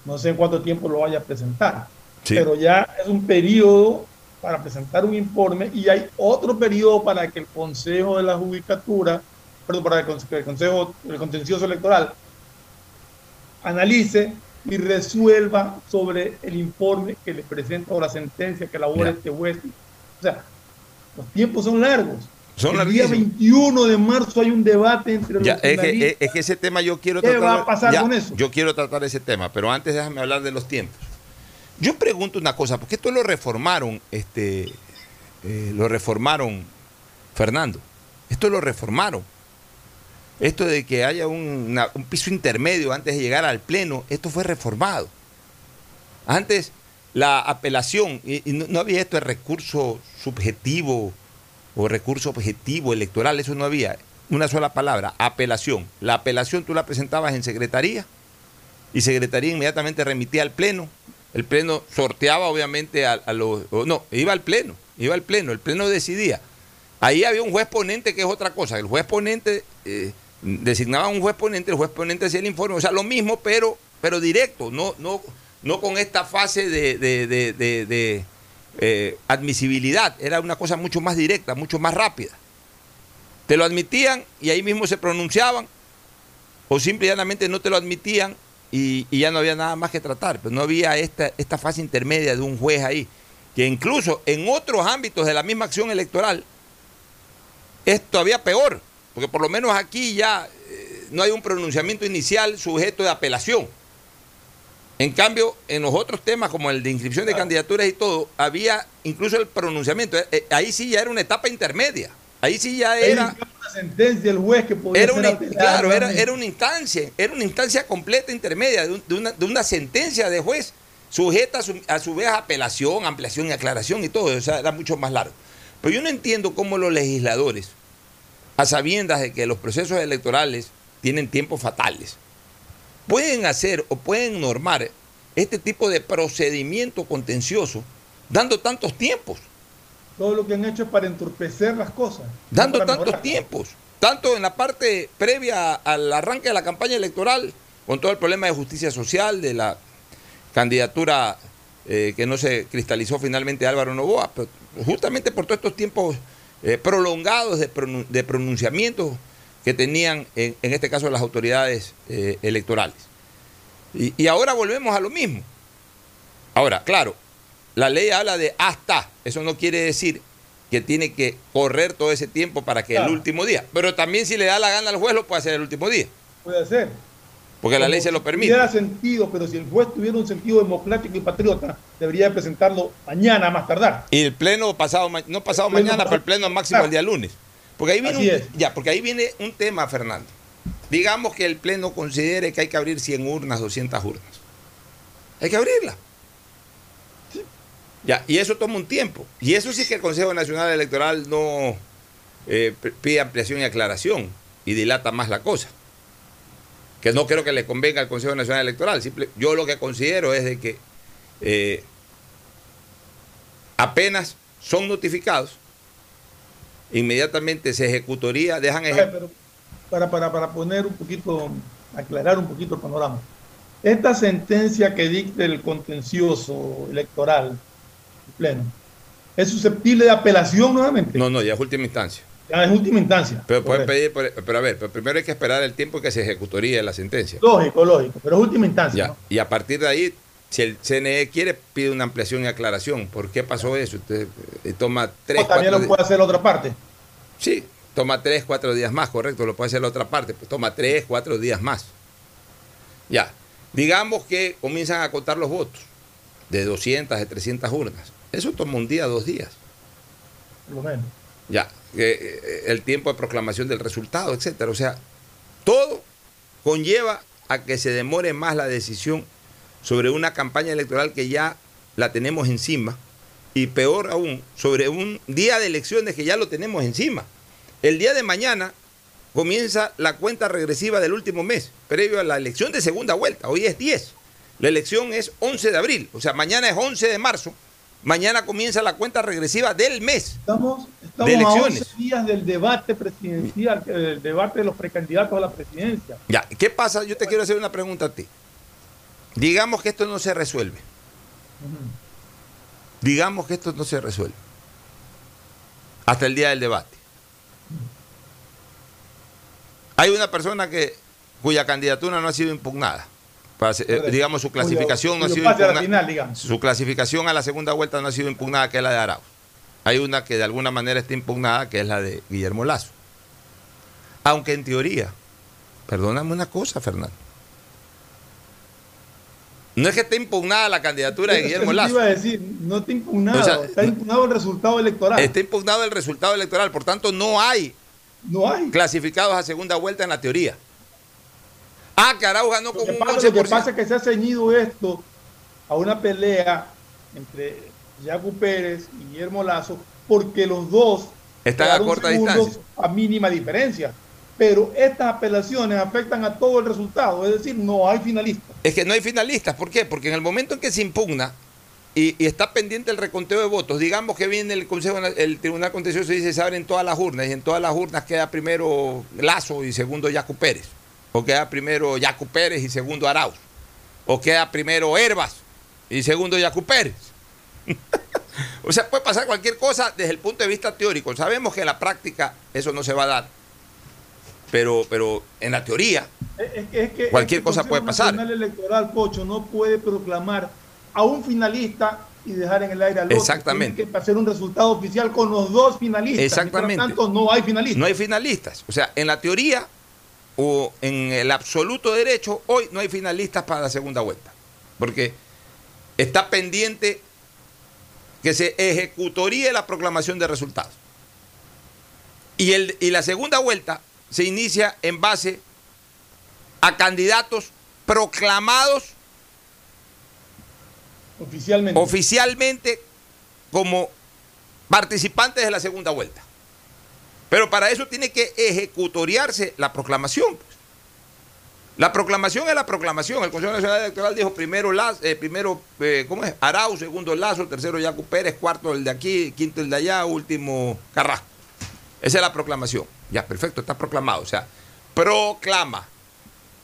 No sé en cuánto tiempo lo vaya a presentar. Pero ya es un periodo para presentar un informe y hay otro periodo para que el Consejo de la Judicatura, perdón, para que el Consejo, el Contencioso Electoral analice y resuelva sobre el informe que le presenta o la sentencia que elabora este juez. O sea, los tiempos son largos el día 21 de marzo hay un debate entre los es que, es que, ese tema yo quiero tratar. ¿Qué va a pasar con eso? Yo quiero tratar ese tema, pero antes déjame hablar de los tiempos. Yo pregunto una cosa, porque esto lo reformaron, este, eh, lo reformaron, Fernando. Esto lo reformaron. Esto de que haya un, piso intermedio antes de llegar al pleno, esto fue reformado. Antes la apelación, y, no, no había esto de recurso subjetivo o recurso objetivo electoral, eso no había. Una sola palabra, apelación. La apelación tú la presentabas en secretaría y secretaría inmediatamente remitía al pleno. El pleno sorteaba obviamente a, los... No, iba al pleno, iba al pleno, el pleno decidía. Ahí había un juez ponente que es otra cosa. El juez ponente eh, designaba un juez ponente, el juez ponente hacía el informe, o sea, lo mismo, pero, pero directo, no, no, no con esta fase de, de eh, admisibilidad, era una cosa mucho más directa, mucho más rápida. Te lo admitían y ahí mismo se pronunciaban, o simplemente no te lo admitían y, ya no había nada más que tratar, pero no había esta, esta fase intermedia de un juez ahí, que incluso en otros ámbitos de la misma acción electoral es todavía peor, porque por lo menos aquí ya eh, no hay un pronunciamiento inicial sujeto de apelación. En cambio, en los otros temas, como el de inscripción de candidaturas y todo, había incluso el pronunciamiento. Eh, eh, ahí sí ya era una etapa intermedia. Ahí sí ya era. una sentencia del juez que podía era una, Claro, era, una instancia, era una instancia completa intermedia de, una, sentencia de juez sujeta a su, vez a apelación, ampliación y aclaración y todo. O sea, era mucho más largo. Pero yo no entiendo cómo los legisladores a sabiendas de que los procesos electorales tienen tiempos fatales, pueden hacer o pueden normar este tipo de procedimiento contencioso dando tantos tiempos? Todo lo que han hecho es para entorpecer las cosas. Dando tantos tiempos, tanto en la parte previa al arranque de la campaña electoral, con todo el problema de justicia social, de la candidatura eh, que no se cristalizó finalmente Álvaro Novoa, pero justamente por todos estos tiempos eh, prolongados de, pronunciamientos que tenían, en, este caso, las autoridades eh, electorales. Y, ahora volvemos a lo mismo. Ahora, claro, la ley habla de hasta, eso no quiere decir que tiene que correr todo ese tiempo para que el último día, pero también si le da la gana al juez lo puede hacer el último día. Puede ser. Porque la ley se lo permite. Tuviera sentido, pero si el juez tuviera un sentido democrático y patriota, debería presentarlo mañana más tardar. Y el pleno pasado, no pasado mañana, pero el pleno máximo el día lunes. Porque ahí viene un, ya, porque ahí viene un tema, Fernando. Digamos que el pleno considere que hay que abrir 100 urnas, 200 urnas. Hay que abrirla. Ya, y eso toma un tiempo. Y eso sí que el Consejo Nacional Electoral no eh, pide ampliación y aclaración y dilata más la cosa que no creo que le convenga al Consejo Nacional Electoral. Simple, yo lo que considero es de que eh, apenas son notificados, inmediatamente se ejecutaría, dejan ejecutar. Para, para, para poner un poquito, aclarar un poquito el panorama. Esta sentencia que dicta el contencioso electoral pleno, ¿es susceptible de apelación nuevamente? No, no, ya es última instancia. Ya en última instancia. Pero pueden pedir, pero a ver, pero primero hay que esperar el tiempo que se ejecutaría la sentencia. Lógico, lógico, pero es última instancia. Y a partir de ahí, si el CNE quiere, pide una ampliación y aclaración. ¿Por qué pasó eso? Usted eh, toma tres. O también lo puede hacer la otra parte. Sí, toma tres, cuatro días más, correcto, lo puede hacer la otra parte, pues toma tres, cuatro días más. Ya, digamos que comienzan a contar los votos de 200, de 300 urnas. Eso toma un día, dos días. Por lo menos. Ya, eh, el tiempo de proclamación del resultado, etcétera. O sea, todo conlleva a que se demore más la decisión sobre una campaña electoral que ya la tenemos encima y peor aún, sobre un día de elecciones que ya lo tenemos encima. El día de mañana comienza la cuenta regresiva del último mes, previo a la elección de segunda vuelta. Hoy es 10. La elección es 11 de abril, o sea, mañana es 11 de marzo Mañana comienza la cuenta regresiva del mes. Estamos, estamos a 11 días del debate presidencial, del debate de los precandidatos a la presidencia. Ya, ¿qué pasa? Yo te quiero hacer una pregunta a ti. Digamos que esto no se resuelve. Digamos que esto no se resuelve. Hasta el día del debate. Hay una persona que cuya candidatura no ha sido impugnada. Eh, digamos, su clasificación no ha sido impugnada. Su clasificación a la segunda vuelta no ha sido impugnada, que es la de Arauz. Hay una que de alguna manera está impugnada, que es la de Guillermo Lazo. Aunque en teoría, perdóname una cosa, Fernando. No es que esté impugnada la candidatura de Guillermo Lazo. Iba a decir, no está impugnado, está impugnado el resultado electoral. Está impugnado el resultado electoral, por tanto no hay, no hay clasificados a segunda vuelta en la teoría. Ah, que Araujo ganó con un Lo que pasa es que se ha ceñido esto a una pelea entre Jaco Pérez y Guillermo Lazo, porque los dos están a corta distancia. A mínima diferencia. Pero estas apelaciones afectan a todo el resultado, es decir, no hay finalistas. Es que no hay finalistas, ¿por qué? Porque en el momento en que se impugna y, está pendiente el reconteo de votos, digamos que viene el Consejo, el Tribunal Contencioso y dice se abren todas las urnas, y en todas las urnas queda primero Lazo y segundo Jaco Pérez o queda primero Yacu Pérez y segundo Arauz, o queda primero Herbas y segundo Yacu Pérez. o sea, puede pasar cualquier cosa desde el punto de vista teórico. Sabemos que en la práctica eso no se va a dar, pero, pero en la teoría cualquier cosa puede pasar. El Electoral Pocho no puede proclamar a un finalista y dejar en el aire al otro. Exactamente. Tiene que hacer un resultado oficial con los dos finalistas. Exactamente. por tanto, no hay finalistas. No hay finalistas. O sea, en la teoría o en el absoluto derecho, hoy no hay finalistas para la segunda vuelta. Porque está pendiente que se ejecutoríe la proclamación de resultados. Y, el, y la segunda vuelta se inicia en base a candidatos proclamados oficialmente, oficialmente como participantes de la segunda vuelta. Pero para eso tiene que ejecutoriarse la proclamación. pues. La proclamación es la proclamación. El Consejo Nacional Electoral dijo primero, Lazo, eh, primero eh, ¿cómo es? Arau, segundo Lazo, tercero Yacu Pérez, cuarto el de aquí, quinto el de allá, último Carrasco. Esa es la proclamación. Ya, perfecto, está proclamado. O sea, proclama.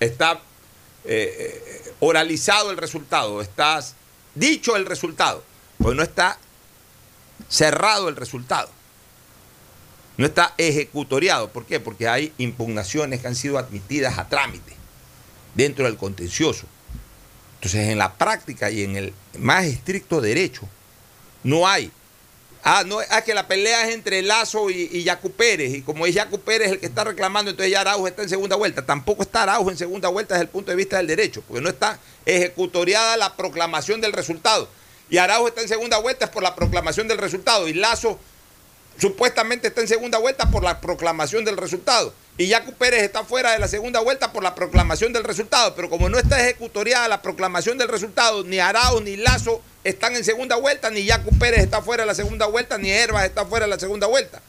Está eh, eh, oralizado el resultado, está dicho el resultado. Pues no está cerrado el resultado. No está ejecutoriado. ¿Por qué? Porque hay impugnaciones que han sido admitidas a trámite dentro del contencioso. Entonces, en la práctica y en el más estricto derecho, no hay. Ah, no, ah, que la pelea es entre Lazo y, y Yacu Pérez. Y como es Yacu Pérez el que está reclamando, entonces ya Araujo está en segunda vuelta. Tampoco está Araujo en segunda vuelta desde el punto de vista del derecho, porque no está ejecutoriada la proclamación del resultado. Y Araujo está en segunda vuelta por la proclamación del resultado. Y Lazo supuestamente está en segunda vuelta por la proclamación del resultado. Y Yacu Pérez está fuera de la segunda vuelta por la proclamación del resultado. Pero como no está ejecutoriada la proclamación del resultado, ni Arao ni Lazo están en segunda vuelta, ni Yacu Pérez está fuera de la segunda vuelta, ni Herbas está fuera de la segunda vuelta.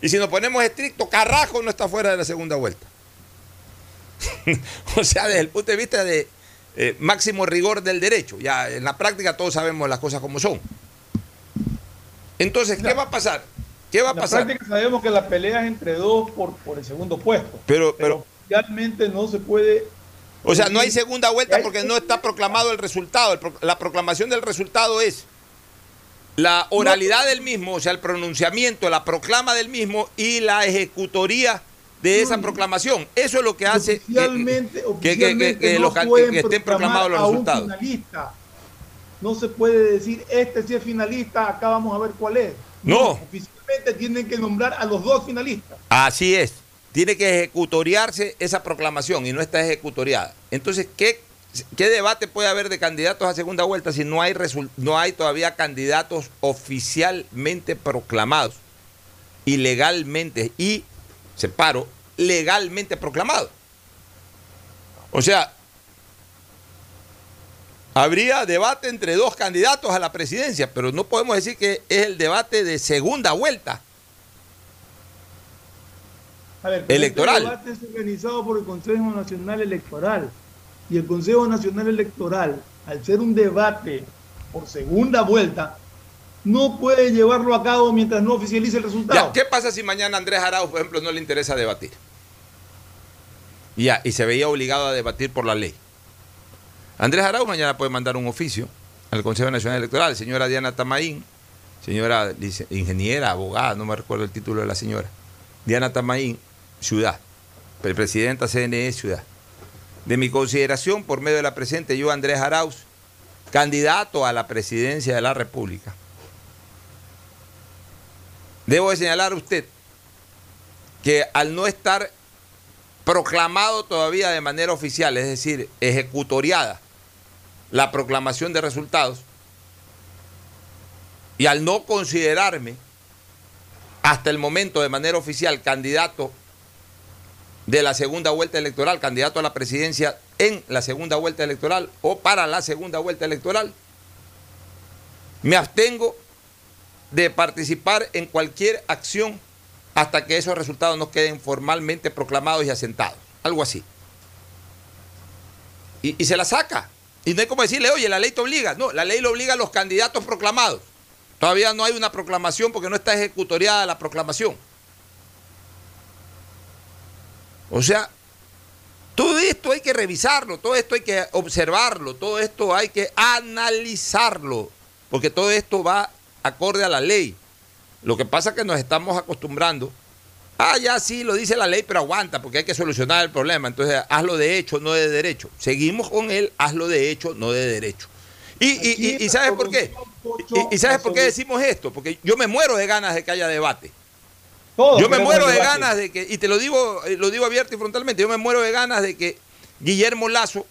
Y si nos ponemos estricto, Carrajo no está fuera de la segunda vuelta. o sea, desde el punto de vista de eh, máximo rigor del derecho. Ya en la práctica todos sabemos las cosas como son. Entonces, ¿qué va a pasar? ¿Qué va a En la pasar? práctica sabemos que la pelea es entre dos por, por el segundo puesto. Pero, pero, Realmente no se puede. o sea, no hay segunda vuelta porque no está proclamado el resultado. La proclamación del resultado es la oralidad del mismo, o sea, el pronunciamiento, la proclama del mismo y la ejecutoría de esa proclamación. Eso es lo que hace que- Oficialmente, que, que- que- oficialmente que no los estén proclamados los resultados. finalista. No se puede decir, este sí es finalista, acá vamos a ver cuál es. No. Tienen que nombrar a los dos finalistas. Así es. Tiene que ejecutoriarse esa proclamación y no está ejecutoriada. Entonces, ¿qué, qué debate puede haber de candidatos a segunda vuelta si no hay, no hay todavía candidatos oficialmente proclamados y legalmente, y separo, legalmente proclamados? O sea, habría debate entre dos candidatos a la presidencia, pero no podemos decir que es el debate de segunda vuelta. A ver, pero Electoral. Este debate es organizado por el Consejo Nacional Electoral. Y el Consejo Nacional Electoral, al ser un debate por segunda vuelta, no puede llevarlo a cabo mientras no oficialice el resultado. Ya, ¿Qué pasa si mañana Andrés Arauz, por ejemplo, no le interesa debatir? Ya, y se veía obligado a debatir por la ley. Andrés Arauz mañana puede mandar un oficio al Consejo Nacional Electoral, señora Diana Tamaín, señora ingeniera, abogada, no me recuerdo el título de la señora, Diana Tamaín, ciudad, pre- presidenta CNE, ciudad. De mi consideración, por medio de la presente, yo, Andrés Arauz, candidato a la presidencia de la República, Debo de señalar a usted que al no estar proclamado todavía de manera oficial, es decir, ejecutoriada la proclamación de resultados, y al no considerarme hasta el momento de manera oficial candidato de la segunda vuelta electoral, candidato a la presidencia en la segunda vuelta electoral o para la segunda vuelta electoral, me abstengo de participar en cualquier acción hasta que esos resultados no queden formalmente proclamados y asentados. Algo así. Y, y se la saca. Y no hay como decirle, oye, la ley te obliga. No, la ley lo obliga a los candidatos proclamados. Todavía no hay una proclamación porque no está ejecutoriada la proclamación. O sea, todo esto hay que revisarlo, todo esto hay que observarlo, todo esto hay que analizarlo, porque todo esto va acorde a la ley. Lo que pasa es que nos estamos acostumbrando. Ah, ya sí, lo dice la ley, pero aguanta, porque hay que solucionar el problema. Entonces, hazlo de hecho, no de derecho. Seguimos con él, hazlo de hecho, no de derecho. Y, y, y- y ¿sabes por qué? Y, ¿sabes por qué decimos esto? Porque yo me muero de ganas de que haya debate. Todos yo me muero de debate. ganas de que, y te lo digo, eh, lo digo abierto y frontalmente, yo me muero de ganas de que Guillermo Lazo,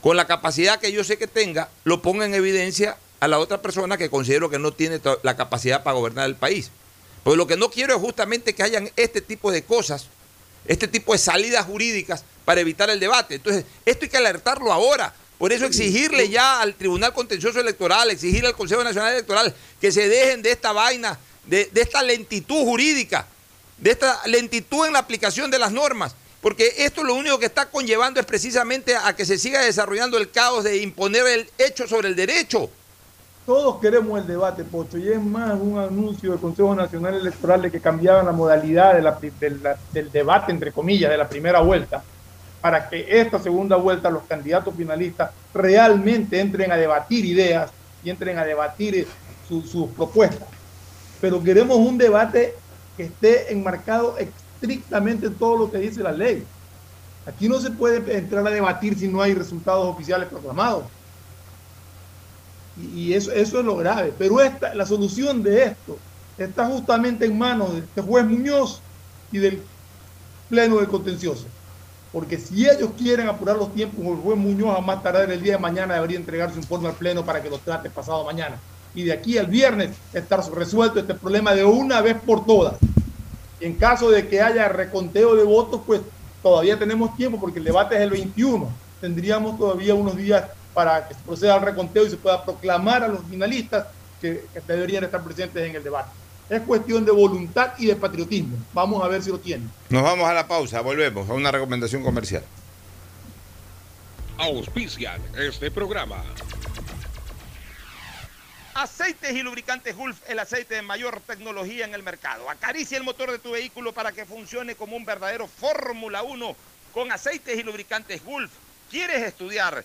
con la capacidad que yo sé que tenga, lo ponga en evidencia a la otra persona que considero que no tiene la capacidad para gobernar el país. Porque lo que no quiero es justamente que hayan este tipo de cosas, este tipo de salidas jurídicas para evitar el debate. Entonces, esto hay que alertarlo ahora. Por eso exigirle ya al Tribunal Contencioso Electoral, exigirle al Consejo Nacional Electoral que se dejen de esta vaina, de, de esta lentitud jurídica de esta lentitud en la aplicación de las normas, porque esto lo único que está conllevando es precisamente a que se siga desarrollando el caos de imponer el hecho sobre el derecho. Todos queremos el debate, Pocho, y es más un anuncio del Consejo Nacional Electoral de que cambiaban la modalidad del debate, entre comillas, de la primera vuelta, para que esta segunda vuelta los candidatos finalistas realmente entren a debatir ideas y entren a debatir sus propuestas. Pero queremos un debate que esté enmarcado estrictamente en todo lo que dice la ley. Aquí no se puede entrar a debatir si no hay resultados oficiales proclamados. Y, eso, eso es lo grave. Pero esta, la solución de esto está justamente en manos de este juez Muñoz y del Pleno del Contencioso. Porque si ellos quieren apurar los tiempos, el juez Muñoz a más tardar el día de mañana debería entregar su informe al Pleno para que lo trate pasado mañana y de aquí al viernes estar resuelto este problema de una vez por todas. Y en caso de que haya reconteo de votos, pues todavía tenemos tiempo porque el debate es el 21. Tendríamos todavía unos días para que se proceda al reconteo y se pueda proclamar a los finalistas que, que deberían estar presentes en el debate. Es cuestión de voluntad y de patriotismo. Vamos a ver si lo tienen. Nos vamos a la pausa, volvemos a una recomendación comercial. Auspician este programa. Aceites y lubricantes Gulf, el aceite de mayor tecnología en el mercado. Acaricia el motor de tu vehículo para que funcione como un verdadero Fórmula 1 con aceites y lubricantes Gulf. ¿Quieres estudiar,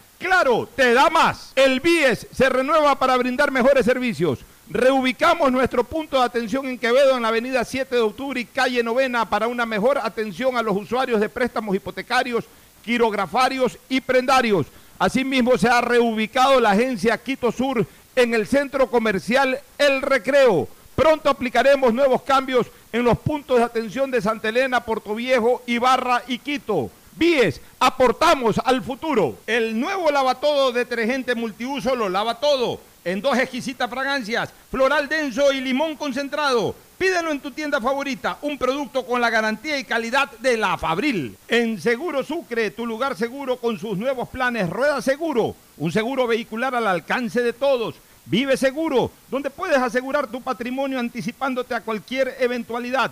Claro, te da más. El BIES se renueva para brindar mejores servicios. Reubicamos nuestro punto de atención en Quevedo en la avenida 7 de octubre y calle Novena para una mejor atención a los usuarios de préstamos hipotecarios, quirografarios y prendarios. Asimismo, se ha reubicado la agencia Quito Sur en el centro comercial El Recreo. Pronto aplicaremos nuevos cambios en los puntos de atención de Santa Elena, Puerto Viejo, Ibarra y Quito. Bies, aportamos al futuro. El nuevo lavatodo detergente multiuso lo lava todo. En dos exquisitas fragancias, floral denso y limón concentrado. Pídelo en tu tienda favorita, un producto con la garantía y calidad de la Fabril. En Seguro Sucre, tu lugar seguro con sus nuevos planes Rueda Seguro, un seguro vehicular al alcance de todos. Vive Seguro, donde puedes asegurar tu patrimonio anticipándote a cualquier eventualidad.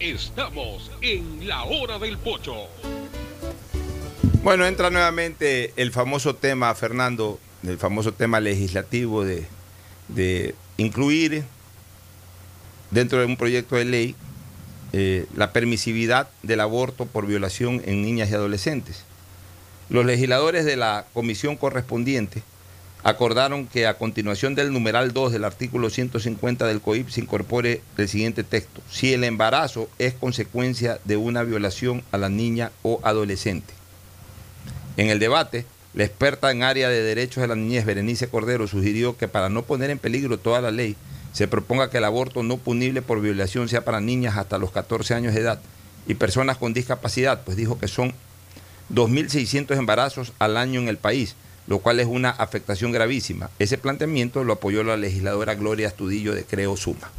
Estamos en la hora del pocho. Bueno, entra nuevamente el famoso tema, Fernando, el famoso tema legislativo de, incluir dentro de un proyecto de ley eh, la permisividad del aborto por violación en niñas y adolescentes. Los legisladores de la comisión correspondiente acordaron que a continuación del numeral 2 del artículo 150 del COIP se incorpore el siguiente texto. Si el embarazo es consecuencia de una violación a la niña o adolescente. En el debate, la experta en área de derechos de la niñez, Berenice Cordero, sugirió que para no poner en peligro toda la ley, se proponga que el aborto no punible por violación sea para niñas hasta los 14 años de edad y personas con discapacidad, pues dijo que son 2.600 embarazos al año en el país, lo cual es una afectación gravísima. Ese planteamiento lo apoyó la legisladora Gloria Astudillo de Creo Suma.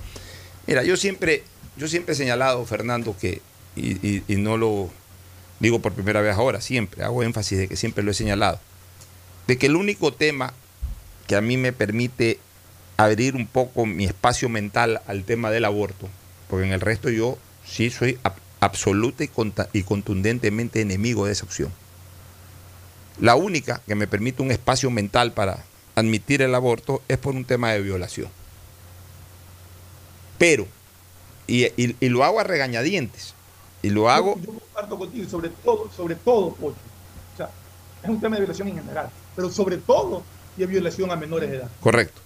Mira, yo siempre, yo siempre he señalado, Fernando, que, y, y no lo digo por primera vez ahora, siempre, hago énfasis de que siempre lo he señalado, de que el único tema que a mí me permite abrir un poco mi espacio mental al tema del aborto, porque en el resto yo sí soy absoluta y contundentemente enemigo de esa opción. La única que me permite un espacio mental para admitir el aborto es por un tema de violación. Pero, y, lo hago a regañadientes, y lo hago... Yo, comparto contigo, sobre todo, sobre todo, Pocho. O sea, es un tema de violación en general, pero sobre todo de violación a menores de edad. Correcto.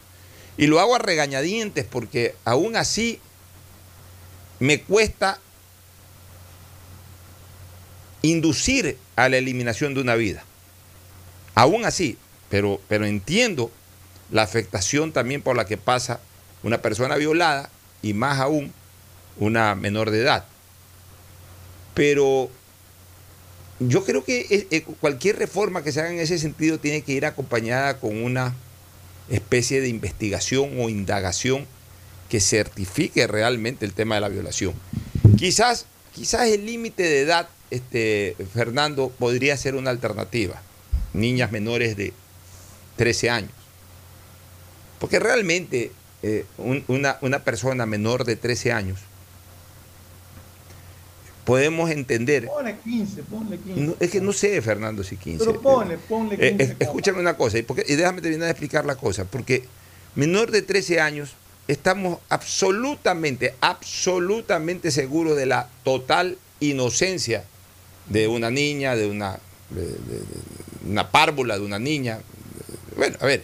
Y lo hago a regañadientes porque aún así me cuesta inducir a la eliminación de una vida. Aún así, pero, pero entiendo la afectación también por la que pasa una persona violada y más aún una menor de edad. Pero yo creo que eh, eh, cualquier reforma que se haga en ese sentido tiene que ir acompañada con una especie de investigación o indagación que certifique realmente el tema de la violación. Quizás, quizás el límite de edad, este, Fernando, podría ser una alternativa. Niñas menores de 13 años. Porque realmente eh, una, una persona menor de 13 años podemos entender. Ponle 15, ponle 15. es que no sé, Fernando, si 15. Pero ponle, ponle 15. Eh, escúchame una cosa, y, porque, y déjame terminar de explicar la cosa, porque menor de 13 años estamos absolutamente, absolutamente seguros de la total inocencia de una niña, de una, una párvula de una niña. Bueno, a ver,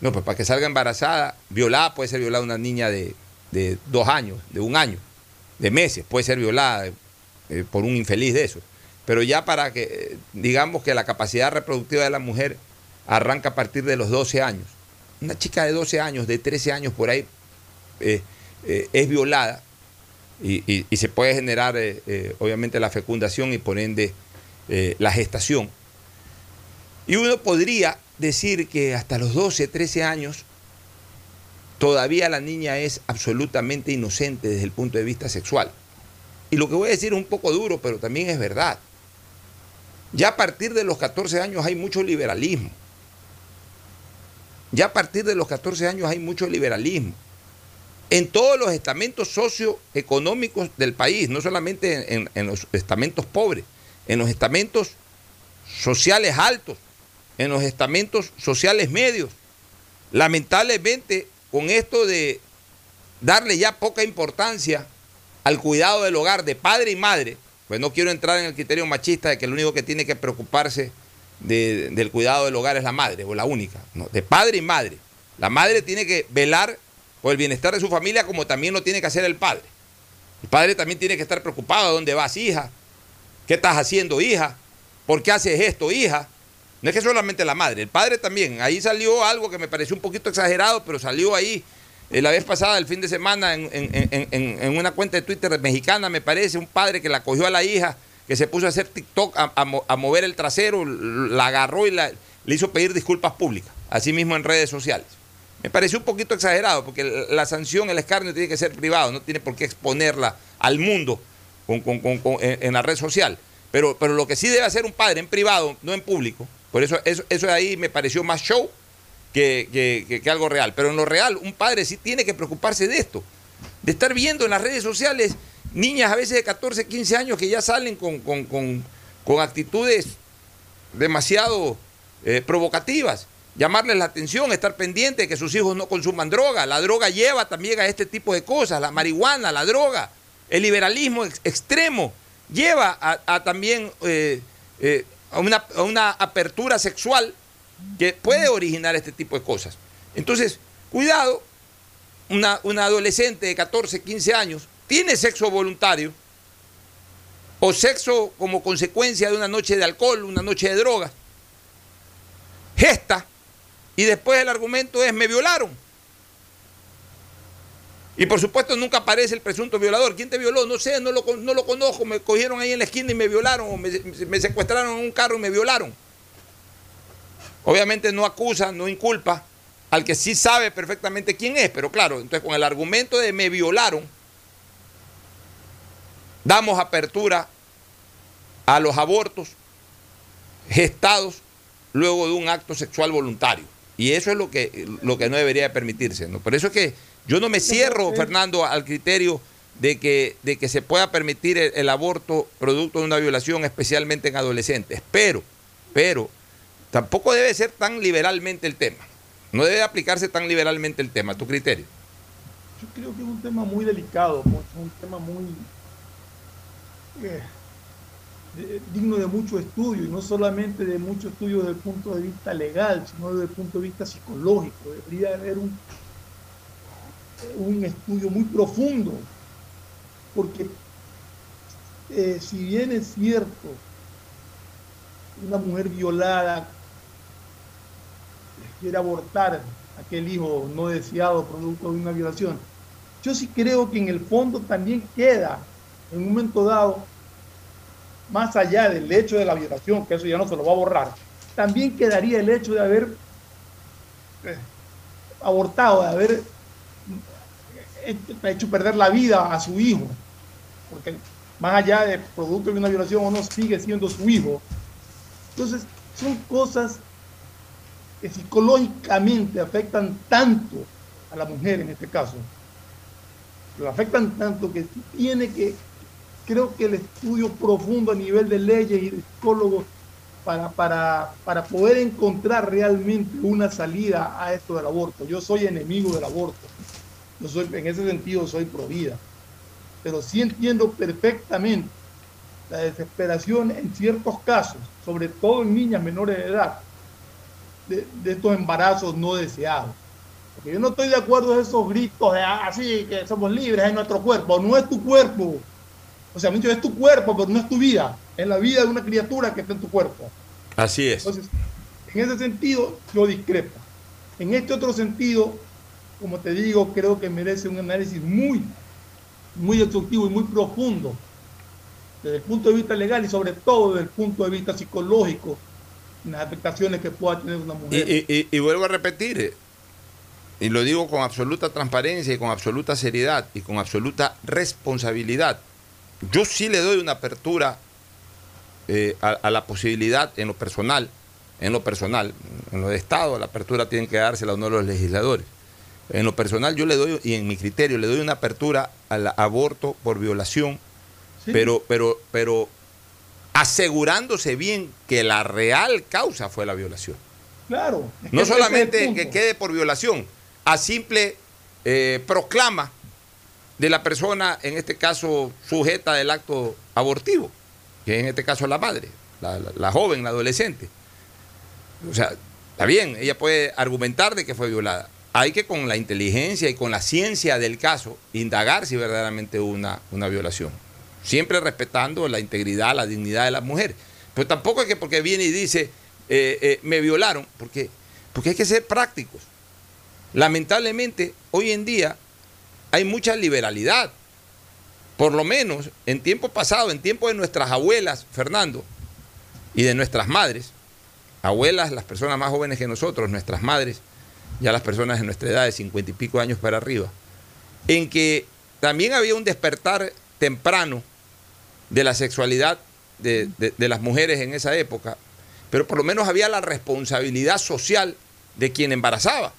no, pues para que salga embarazada, violada puede ser violada una niña de, de dos años, de un año, de meses, puede ser violada eh, por un infeliz de eso. Pero ya para que, digamos que la capacidad reproductiva de la mujer arranca a partir de los 12 años. Una chica de 12 años, de 13 años por ahí, eh, eh, es violada y, se puede generar, obviamente, la fecundación y por ende la gestación. Y uno podría decir que hasta los 12, 13 años, todavía la niña es absolutamente inocente desde el punto de vista sexual. Y lo que voy a decir es un poco duro, pero también es verdad. Ya a partir de los 14 años hay mucho liberalismo. Ya a partir de los 14 años hay mucho liberalismo. En todos los estamentos socioeconómicos del país, no solamente en, en los estamentos pobres, en los estamentos sociales altos, en los estamentos sociales medios. Lamentablemente, con esto de darle ya poca importancia al cuidado del hogar de padre y madre, pues no quiero entrar en el criterio machista de que el único que tiene que preocuparse del cuidado del hogar es la madre, o la única, no, de padre y madre. La madre tiene que velar por el bienestar de su familia como también lo tiene que hacer el padre. El padre también tiene que estar preocupado, ¿dónde vas, hija? ¿Qué estás haciendo, hija? ¿Por qué haces esto, hija? No es que solamente la madre, el padre también. Ahí salió algo que me pareció un poquito exagerado, pero salió ahí eh, la vez pasada, el fin de semana, en, una cuenta de Twitter mexicana, me parece, un padre que la cogió a la hija, que se puso a hacer TikTok, a, mover el trasero, la agarró y le hizo pedir disculpas públicas, así mismo en redes sociales. Me pareció un poquito exagerado, porque la sanción, el escarnio tiene que ser privado, no tiene por qué exponerla al mundo en, la red social. Pero, pero lo que sí debe hacer un padre en privado, no en público, por eso eso, eso ahí me pareció más show que, algo real. Pero en lo real, un padre sí tiene que preocuparse de esto, de estar viendo en las redes sociales niñas a veces de 14, 15 años que ya salen con, actitudes demasiado eh, provocativas llamarles la atención, estar pendiente de que sus hijos no consuman droga. La droga lleva también a este tipo de cosas, la marihuana, la droga, el liberalismo extremo lleva a, también eh, eh, a, una, apertura sexual que puede originar este tipo de cosas. Entonces, cuidado, una, una adolescente de 14, 15 años tiene sexo voluntario o sexo como consecuencia de una noche de alcohol, una noche de drogas, gesta y después el argumento es me violaron. Y por supuesto nunca aparece el presunto violador. ¿Quién te violó? No sé, no lo, no lo conozco. Me cogieron ahí en la esquina y me violaron. O me, me secuestraron en un carro y me violaron. Obviamente no acusa, no inculpa al que sí sabe perfectamente quién es. Pero claro, entonces con el argumento de me violaron, damos apertura a los abortos gestados luego de un acto sexual voluntario. Y eso es lo que, lo que no debería permitirse. ¿no? Por eso es que yo no me cierro, Fernando, al criterio de que, de que se pueda permitir el, aborto producto de una violación, especialmente en adolescentes. Pero, pero, tampoco debe ser tan liberalmente el tema. No debe aplicarse tan liberalmente el tema, tu criterio. Yo creo que es un tema muy delicado, un tema muy eh, digno de mucho estudio, y no solamente de mucho estudio desde el punto de vista legal, sino desde el punto de vista psicológico. Debería haber un, un estudio muy profundo, porque eh, si bien es cierto, una mujer violada quiere abortar aquel hijo no deseado producto de una violación, yo sí creo que en el fondo también queda, en un momento dado, más allá del hecho de la violación, que eso ya no se lo va a borrar, también quedaría el hecho de haber eh, abortado, de haber hecho perder la vida a su hijo, porque más allá de producto de una violación, uno sigue siendo su hijo. Entonces, son cosas que psicológicamente afectan tanto a la mujer en este caso, lo afectan tanto que tiene que creo que el estudio profundo a nivel de leyes y de psicólogos para, para, para poder encontrar realmente una salida a esto del aborto. Yo soy enemigo del aborto. Yo soy, en ese sentido soy pro vida. Pero sí entiendo perfectamente la desesperación en ciertos casos, sobre todo en niñas menores de edad, de, de estos embarazos no deseados. Porque yo no estoy de acuerdo en esos gritos de así ah, que somos libres en nuestro cuerpo. No es tu cuerpo, o sea, es tu cuerpo, pero no es tu vida. Es la vida de una criatura que está en tu cuerpo. Así es. Entonces, en ese sentido, yo discrepo. En este otro sentido, como te digo, creo que merece un análisis muy, muy exhaustivo y muy profundo desde el punto de vista legal y sobre todo desde el punto de vista psicológico, las afectaciones que pueda tener una mujer. Y, vuelvo a repetir, eh, y lo digo con absoluta transparencia y con absoluta seriedad y con absoluta responsabilidad yo sí le doy una apertura eh, a, la posibilidad en lo personal, en lo personal, en lo de Estado, la apertura tiene que dársela a uno de los legisladores. En lo personal yo le doy, y en mi criterio, le doy una apertura al aborto por violación, pero, pero, pero asegurándose bien que la real causa fue la violación. Claro. No solamente que quede por violación, a simple eh, proclama de la persona, en este caso, sujeta del acto abortivo, que en este caso es la madre, la, joven, la adolescente. O sea, está bien, ella puede argumentar de que fue violada. Hay que con la inteligencia y con la ciencia del caso indagar si verdaderamente hubo una, una violación. Siempre respetando la integridad, la dignidad de la mujer. Pero tampoco es que porque viene y dice, eh, eh, me violaron, porque, porque hay que ser prácticos. Lamentablemente, hoy en día hay mucha liberalidad. Por lo menos en tiempo pasado, en tiempo de nuestras abuelas, Fernando, y de nuestras madres, abuelas, las personas más jóvenes que nosotros, nuestras madres, ya las personas de nuestra edad de cincuenta y pico años para arriba, en que también había un despertar temprano de la sexualidad de, de, las mujeres en esa época, pero por lo menos había la responsabilidad social de quien embarazaba.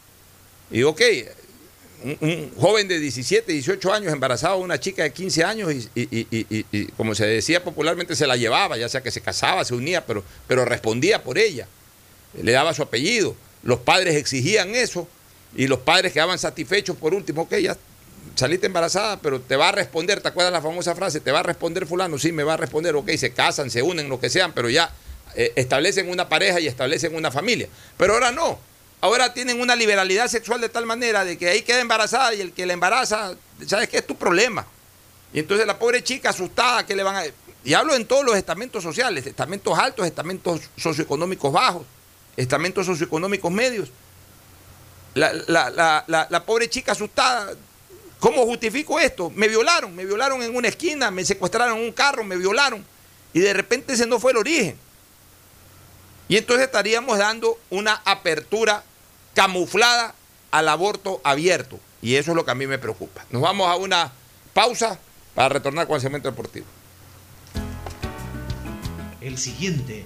Y ok, un, joven de 17, 18 años embarazaba a una chica de 15 años y, como se decía popularmente, se la llevaba, ya sea que se casaba, se unía, pero, pero respondía por ella, le daba su apellido, los padres exigían eso y los padres quedaban satisfechos por último, ok, ya saliste embarazada, pero te va a responder, ¿te acuerdas la famosa frase? ¿Te va a responder fulano? Sí, me va a responder, ok, se casan, se unen, lo que sean, pero ya eh, establecen una pareja y establecen una familia. Pero ahora no, ahora tienen una liberalidad sexual de tal manera de que ahí queda embarazada y el que la embaraza, ¿sabes qué es tu problema? Y entonces la pobre chica asustada, que le van a... Y hablo en todos los estamentos sociales, estamentos altos, estamentos socioeconómicos bajos, estamentos socioeconómicos medios. La, pobre chica asustada, ¿cómo justifico esto? Me violaron, me violaron en una esquina, me secuestraron un carro, me violaron. Y de repente ese no fue el origen. Y entonces estaríamos dando una apertura camuflada al aborto abierto. Y eso es lo que a mí me preocupa. Nos vamos a una pausa para retornar con el segmento deportivo. El siguiente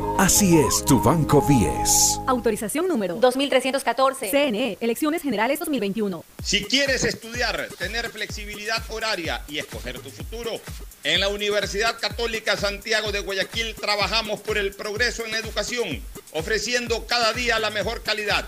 Así es tu Banco BIES. Autorización número 2314. CNE, Elecciones Generales 2021. Si quieres estudiar, tener flexibilidad horaria y escoger tu futuro, en la Universidad Católica Santiago de Guayaquil trabajamos por el progreso en la educación, ofreciendo cada día la mejor calidad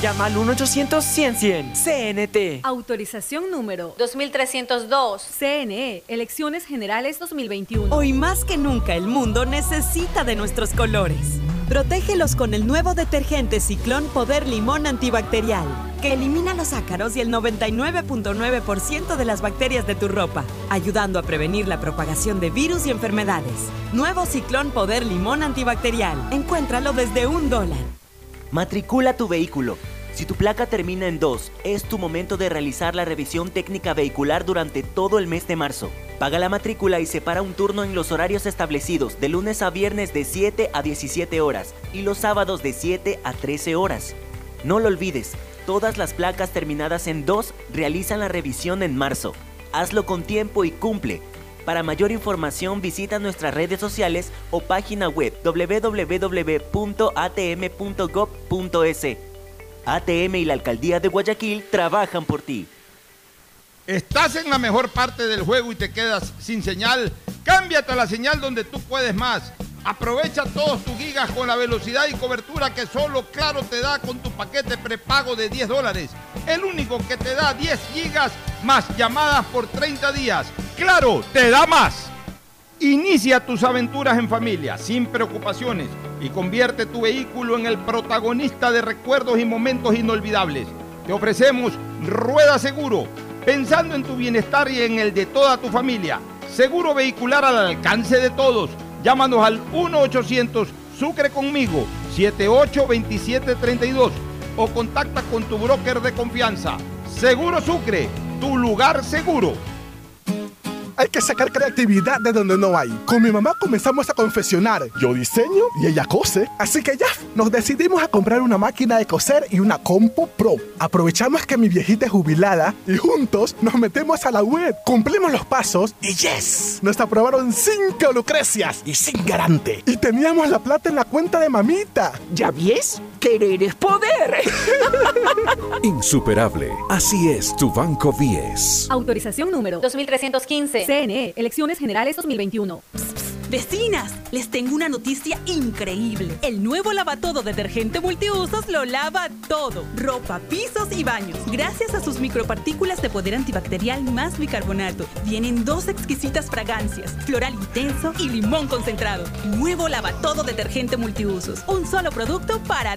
llama al 1-800-100-100. CNT. Autorización número 2302. CNE. Elecciones Generales 2021. Hoy más que nunca el mundo necesita de nuestros colores. Protégelos con el nuevo detergente Ciclón Poder Limón Antibacterial, que elimina los ácaros y el 99.9% de las bacterias de tu ropa, ayudando a prevenir la propagación de virus y enfermedades. Nuevo Ciclón Poder Limón Antibacterial. Encuéntralo desde un dólar. Matricula tu vehículo. Si tu placa termina en 2, es tu momento de realizar la revisión técnica vehicular durante todo el mes de marzo. Paga la matrícula y separa un turno en los horarios establecidos de lunes a viernes de 7 a 17 horas y los sábados de 7 a 13 horas. No lo olvides, todas las placas terminadas en 2 realizan la revisión en marzo. Hazlo con tiempo y cumple. Para mayor información visita nuestras redes sociales o página web www.atm.gov.es. ATM y la Alcaldía de Guayaquil trabajan por ti. ¿Estás en la mejor parte del juego y te quedas sin señal? Cámbiate a la señal donde tú puedes más. Aprovecha todos tus gigas con la velocidad y cobertura que solo Claro te da con tu paquete prepago de 10 dólares. El único que te da 10 gigas más llamadas por 30 días. Claro, te da más. Inicia tus aventuras en familia, sin preocupaciones, y convierte tu vehículo en el protagonista de recuerdos y momentos inolvidables. Te ofrecemos Rueda Seguro, pensando en tu bienestar y en el de toda tu familia. Seguro vehicular al alcance de todos Llámanos al 1-800 Sucre conmigo 782732 o contacta con tu broker de confianza. Seguro Sucre, tu lugar seguro. Hay que sacar creatividad de donde no hay. Con mi mamá comenzamos a confeccionar. Yo diseño y ella cose. Así que ya nos decidimos a comprar una máquina de coser y una compo pro. Aprovechamos que mi viejita es jubilada y juntos nos metemos a la web. Cumplimos los pasos y yes, nos aprobaron cinco lucrecias y sin garante. Y teníamos la plata en la cuenta de mamita. ¿Ya ves? Querer es poder. Insuperable. Así es tu Banco 10. Autorización número 2315. CNE, Elecciones Generales 2021. Vecinas, les tengo una noticia increíble. El nuevo lavatodo detergente multiusos lo lava todo. Ropa, pisos y baños. Gracias a sus micropartículas de poder antibacterial más bicarbonato. Vienen dos exquisitas fragancias, floral intenso y limón concentrado. Nuevo lavatodo detergente multiusos. Un solo producto para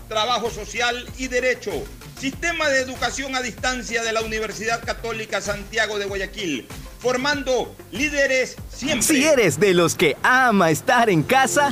trabajo social y derecho. Sistema de educación a distancia de la Universidad Católica Santiago de Guayaquil, formando líderes siempre. Si eres de los que ama estar en casa,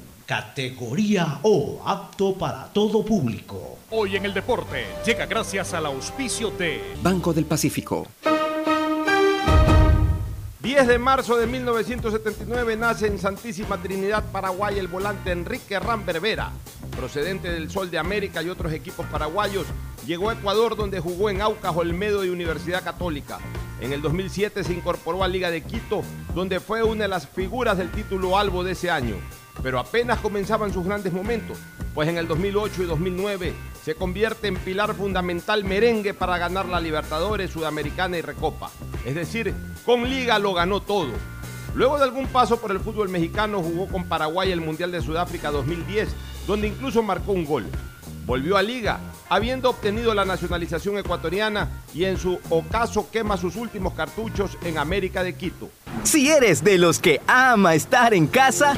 categoría O, apto para todo público. Hoy en el deporte llega gracias al auspicio de Banco del Pacífico. 10 de marzo de 1979 nace en Santísima Trinidad, Paraguay, el volante Enrique Ramberbera. Procedente del Sol de América y otros equipos paraguayos, llegó a Ecuador donde jugó en Aucas, Olmedo y Universidad Católica. En el 2007 se incorporó a Liga de Quito, donde fue una de las figuras del título Albo de ese año. Pero apenas comenzaban sus grandes momentos, pues en el 2008 y 2009 se convierte en pilar fundamental merengue para ganar la Libertadores, Sudamericana y Recopa. Es decir, con Liga lo ganó todo. Luego de algún paso por el fútbol mexicano jugó con Paraguay el Mundial de Sudáfrica 2010, donde incluso marcó un gol. Volvió a Liga, habiendo obtenido la nacionalización ecuatoriana y en su ocaso quema sus últimos cartuchos en América de Quito. Si eres de los que ama estar en casa,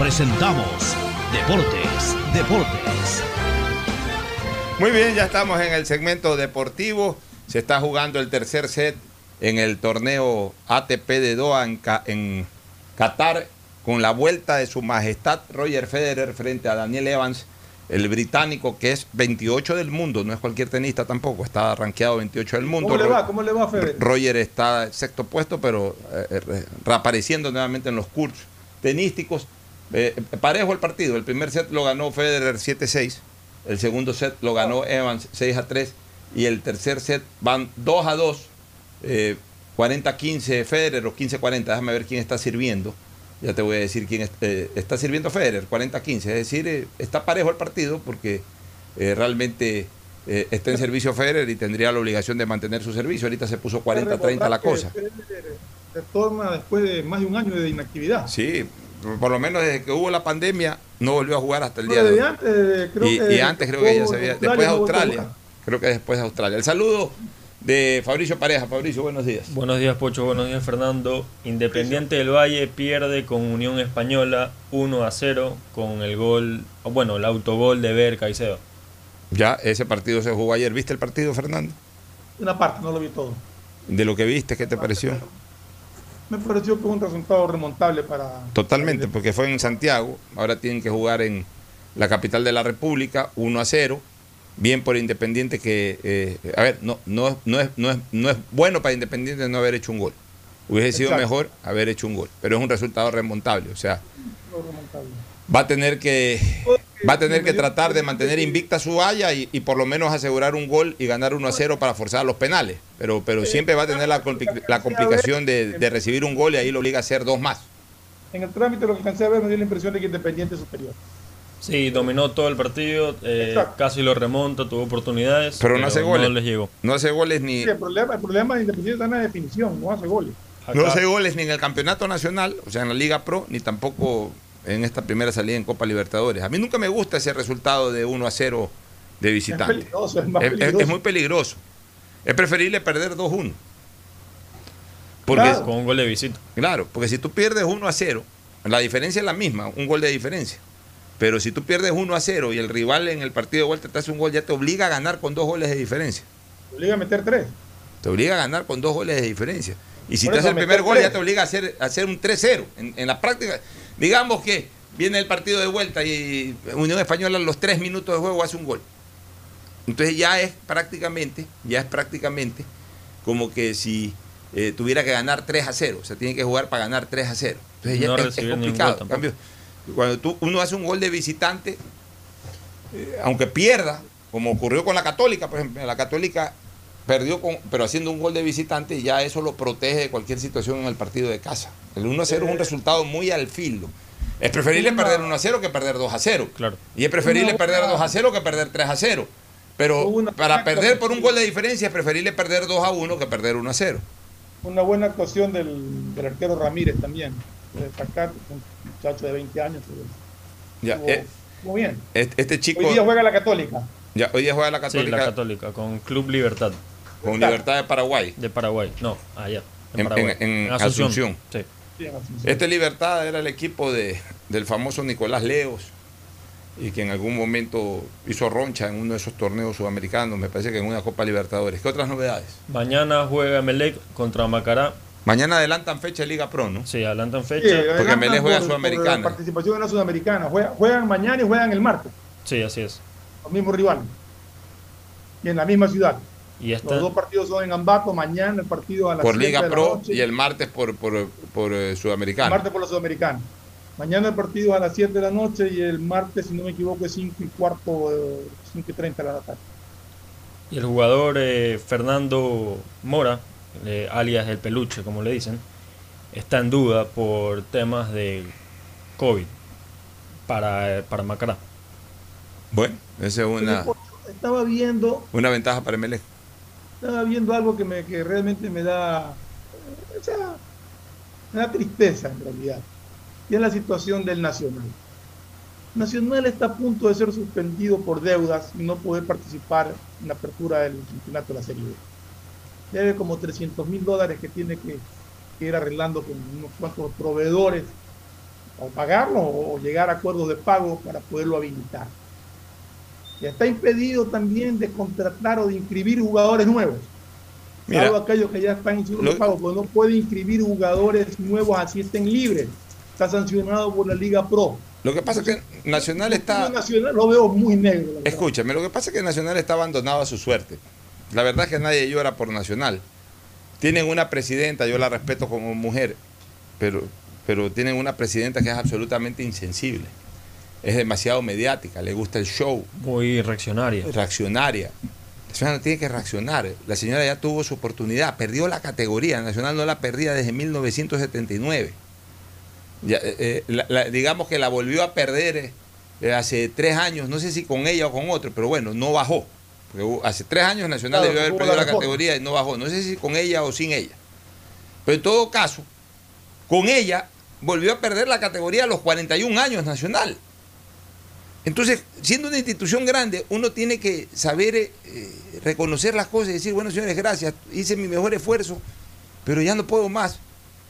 presentamos Deportes, Deportes. Muy bien, ya estamos en el segmento deportivo. Se está jugando el tercer set en el torneo ATP de Doha en, Ca- en Qatar con la vuelta de su majestad Roger Federer frente a Daniel Evans, el británico que es 28 del mundo, no es cualquier tenista tampoco, está rankeado 28 del mundo. ¿Cómo le va? ¿Cómo le va, Fede? Roger está sexto puesto, pero eh, eh, reapareciendo nuevamente en los cursos tenísticos. Eh, parejo el partido. El primer set lo ganó Federer 7-6. El segundo set lo ganó Evans 6-3. Y el tercer set van 2 a 2. eh, 40-15 Federer o 15-40. Déjame ver quién está sirviendo. Ya te voy a decir quién es- eh, está sirviendo Federer, 40-15. Es decir, eh, está parejo el partido porque eh, realmente eh, está en servicio Federer y tendría la obligación de mantener su servicio. Ahorita se puso 40-30 la cosa. Federer Retorna después de más de un año de inactividad. Sí, por lo menos desde que hubo la pandemia, No volvió a jugar hasta el día de hoy. Antes, creo y, que y antes creo que ya se había. Después de Australia. Creo que después de Australia. El saludo de Fabricio Pareja. Fabricio, buenos días. Buenos días, Pocho. Buenos días, Fernando. Independiente del Valle pierde con Unión Española 1 a 0 con el gol, bueno, el autogol de Ver Caicedo. Ya, ese partido se jugó ayer. ¿Viste el partido, Fernando? Una parte, no lo vi todo. De lo que viste, ¿qué te pareció? Me pareció que fue un resultado remontable para... Totalmente, porque fue en Santiago. Ahora tienen que jugar en la capital de la República, 1 a 0 bien por Independiente que, eh, a ver, no, no, no, es, no, es, no es bueno para Independiente no haber hecho un gol. Hubiese sido mejor haber hecho un gol, pero es un resultado remontable, o sea, va a tener que va a tener que tratar de mantener invicta su valla y, por lo menos asegurar un gol y ganar 1 a 0 para forzar los penales, pero, pero siempre va a tener la, la complicación de, de, recibir un gol y ahí lo obliga a hacer dos más. En el trámite lo que alcancé a ver me dio la impresión de que Independiente es superior. Sí, dominó todo el partido, eh, casi lo remonta, tuvo oportunidades. Pero, no hace goles. No les llegó. No hace goles ni. Sí, el, problema, el problema de Independiente está en la definición, no hace goles. No hace goles ni en el campeonato nacional, o sea, en la Liga Pro, ni tampoco en esta primera salida en Copa Libertadores. A mí nunca me gusta ese resultado de 1 a 0 de visitante. Es, peligroso, es, más peligroso. es, muy peligroso. Es preferible perder 2-1. Porque, Con un gol de visita. Claro, porque si tú pierdes 1 a 0, la diferencia es la misma, un gol de diferencia. Pero si tú pierdes 1 a 0 y el rival en el partido de vuelta te hace un gol, ya te obliga a ganar con dos goles de diferencia. Te obliga a meter tres. Te obliga a ganar con dos goles de diferencia. Y si te hace el primer gol, ya te obliga a hacer, hacer un 3-0. En, la práctica, digamos que viene el partido de vuelta y Unión Española a los tres minutos de juego hace un gol. Entonces ya es prácticamente, ya es prácticamente como que si eh, tuviera que ganar 3 a 0. O sea, tiene que jugar para ganar 3 a 0. Entonces ya es, complicado. cambio, cuando tú, uno hace un gol de visitante, eh, aunque pierda, como ocurrió con la Católica, por ejemplo, la Católica perdió, con, pero haciendo un gol de visitante, ya eso lo protege de cualquier situación en el partido de casa. El 1 a 0 es un resultado muy al filo. Es preferible perder 1 a 0 que perder 2 a 0. Claro. Y es preferible perder 2 a 0 que perder 3 a 0. Pero para perder por un gol de diferencia es preferible perder 2 a 1 que perder 1 a 0. Una buena actuación del, del arquero Ramírez también destacar, un muchacho de 20 años. Ya, eh, muy bien. Este, chico. Hoy día juega la Católica. Ya, hoy día juega la Católica. Sí, la Católica, con Club Libertad. Con Libertad de Paraguay. De Paraguay, no, allá. En, Asunción. Sí. Este Libertad era el equipo de, del famoso Nicolás Leos y que en algún momento hizo roncha en uno de esos torneos sudamericanos, me parece que en una Copa Libertadores. ¿Qué otras novedades? Mañana juega Melec contra Macará Mañana adelantan fecha de Liga Pro, ¿no? Sí, adelantan fecha. porque Melé juega Sudamericana. participación en la Sudamericana. Juegan, mañana y juegan el martes. Sí, así es. Los mismos rivales. Y en la misma ciudad. Y Los dos partidos son en Ambato. Mañana el partido a las Por Liga Pro y el martes por, por, por eh, Sudamericana. El martes por la Sudamericana. Mañana el partido a las 7 de la noche y el martes, si no me equivoco, es 5 y cuarto, 5 y 30 de la tarde. Y el jugador eh, Fernando Mora eh, alias el peluche, como le dicen, está en duda por temas de COVID para, para Macará. Bueno, esa es una. Estaba viendo. Una ventaja para MLE. Estaba viendo algo que, me, que realmente me da. me da tristeza en realidad. Y es la situación del Nacional. Nacional está a punto de ser suspendido por deudas y no poder participar en la apertura del campeonato de la Serie B debe como 300 mil dólares que tiene que, ir arreglando con unos cuantos proveedores o pagarlo o llegar a acuerdos de pago para poderlo habilitar. Y está impedido también de contratar o de inscribir jugadores nuevos. Mira, aquellos que ya están en de pago, pues no puede inscribir jugadores nuevos así estén libres. Está sancionado por la Liga Pro. Lo que pasa es que Nacional está. Nacional lo veo muy negro. Escúchame, lo que pasa es que Nacional está abandonado a su suerte. La verdad es que nadie llora por Nacional. Tienen una presidenta, yo la respeto como mujer, pero, pero tienen una presidenta que es absolutamente insensible. Es demasiado mediática, le gusta el show. Muy reaccionaria. Reaccionaria. La señora no tiene que reaccionar. La señora ya tuvo su oportunidad, perdió la categoría. Nacional no la perdía desde 1979. Eh, eh, digamos que la volvió a perder eh, hace tres años, no sé si con ella o con otro, pero bueno, no bajó. Porque hace tres años Nacional debió haber perdido la, categoría y no bajó. No sé si con ella o sin ella. Pero en todo caso, con ella volvió a perder la categoría a los 41 años Nacional. Entonces, siendo una institución grande, uno tiene que saber eh, reconocer las cosas y decir, bueno, señores, gracias, hice mi mejor esfuerzo, pero ya no puedo más.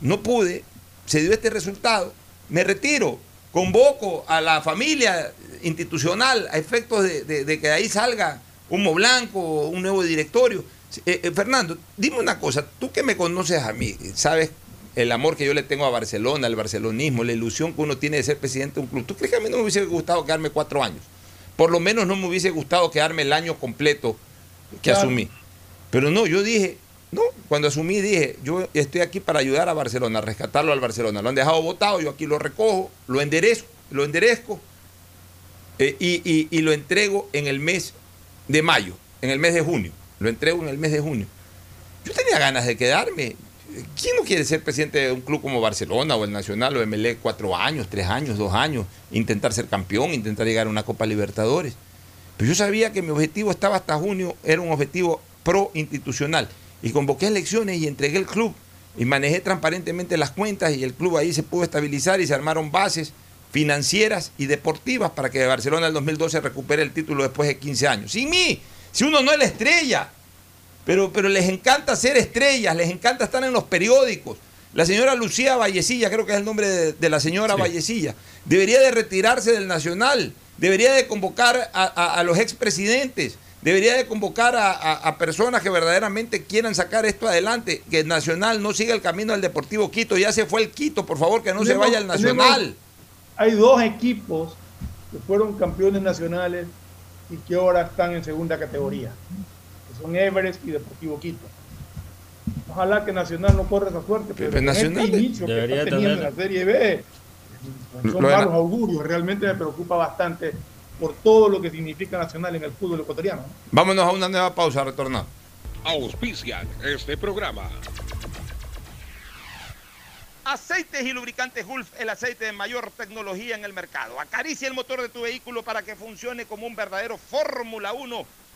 No pude, se dio este resultado, me retiro, convoco a la familia institucional a efectos de, que de ahí salga humo blanco, un nuevo directorio. Eh, eh, Fernando, dime una cosa, tú que me conoces a mí, sabes el amor que yo le tengo a Barcelona, al barcelonismo, la ilusión que uno tiene de ser presidente de un club. ¿Tú crees que a mí no me hubiese gustado quedarme cuatro años? Por lo menos no me hubiese gustado quedarme el año completo que asumí. Pero no, yo dije, no, cuando asumí dije, yo estoy aquí para ayudar a Barcelona, a rescatarlo al Barcelona. Lo han dejado votado, yo aquí lo recojo, lo enderezo, lo enderezco eh, y, y lo entrego en el mes de mayo, en el mes de junio. Lo entrego en el mes de junio. Yo tenía ganas de quedarme. ¿Quién no quiere ser presidente de un club como Barcelona o el Nacional o MLE cuatro años, tres años, dos años? Intentar ser campeón, intentar llegar a una Copa Libertadores. Pero yo sabía que mi objetivo estaba hasta junio, era un objetivo pro-institucional. Y convoqué elecciones y entregué el club. Y manejé transparentemente las cuentas y el club ahí se pudo estabilizar y se armaron bases financieras y deportivas para que Barcelona en el 2012 recupere el título después de 15 años. Sin mí, si uno no es la estrella, pero, pero les encanta ser estrellas, les encanta estar en los periódicos. La señora Lucía Vallecilla, creo que es el nombre de, la señora Vallecilla, debería de retirarse del Nacional, debería de convocar a, los expresidentes, debería de convocar a, personas que verdaderamente quieran sacar esto adelante, que el Nacional no siga el camino del Deportivo Quito, ya se fue el Quito, por favor, que no se vaya al Nacional. hay dos equipos que fueron campeones nacionales y que ahora están en segunda categoría son Everest y Deportivo Quito. Ojalá que Nacional no corra esa suerte, pero este Nacional este inicio que está teniendo en la Serie B son malos augurios. Realmente me preocupa bastante por todo lo que significa Nacional en el fútbol ecuatoriano. Vámonos a una nueva pausa, retornar. Auspician este programa. Aceites y lubricantes Gulf, el aceite de mayor tecnología en el mercado. Acaricia el motor de tu vehículo para que funcione como un verdadero Fórmula 1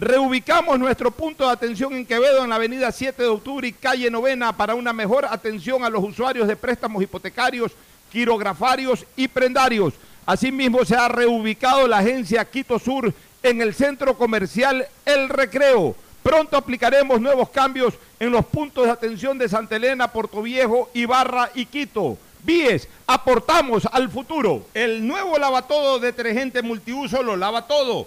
Reubicamos nuestro punto de atención en Quevedo en la avenida 7 de octubre y calle Novena para una mejor atención a los usuarios de préstamos hipotecarios, quirografarios y prendarios. Asimismo, se ha reubicado la agencia Quito Sur en el centro comercial El Recreo. Pronto aplicaremos nuevos cambios en los puntos de atención de Santa Elena, Viejo, Ibarra y Quito. Vies, aportamos al futuro. El nuevo lavatodo detergente multiuso lo lava todo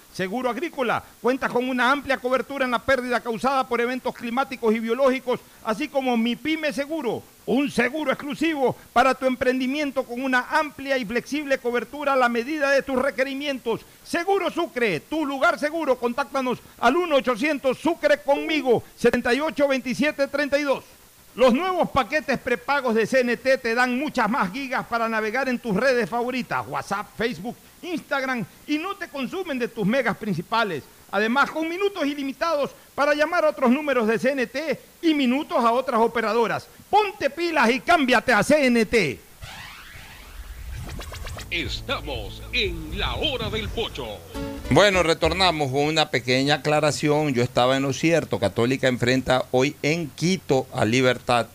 Seguro Agrícola cuenta con una amplia cobertura en la pérdida causada por eventos climáticos y biológicos, así como Mi Pyme Seguro, un seguro exclusivo para tu emprendimiento con una amplia y flexible cobertura a la medida de tus requerimientos. Seguro Sucre, tu lugar seguro. Contáctanos al 1-800 Sucre conmigo, 782732. Los nuevos paquetes prepagos de CNT te dan muchas más gigas para navegar en tus redes favoritas, WhatsApp, Facebook, Instagram, y no te consumen de tus megas principales. Además, con minutos ilimitados para llamar a otros números de CNT y minutos a otras operadoras. Ponte pilas y cámbiate a CNT. Estamos en la hora del pocho. Bueno, retornamos con una pequeña aclaración. Yo estaba en lo cierto. Católica enfrenta hoy en Quito a Libertad.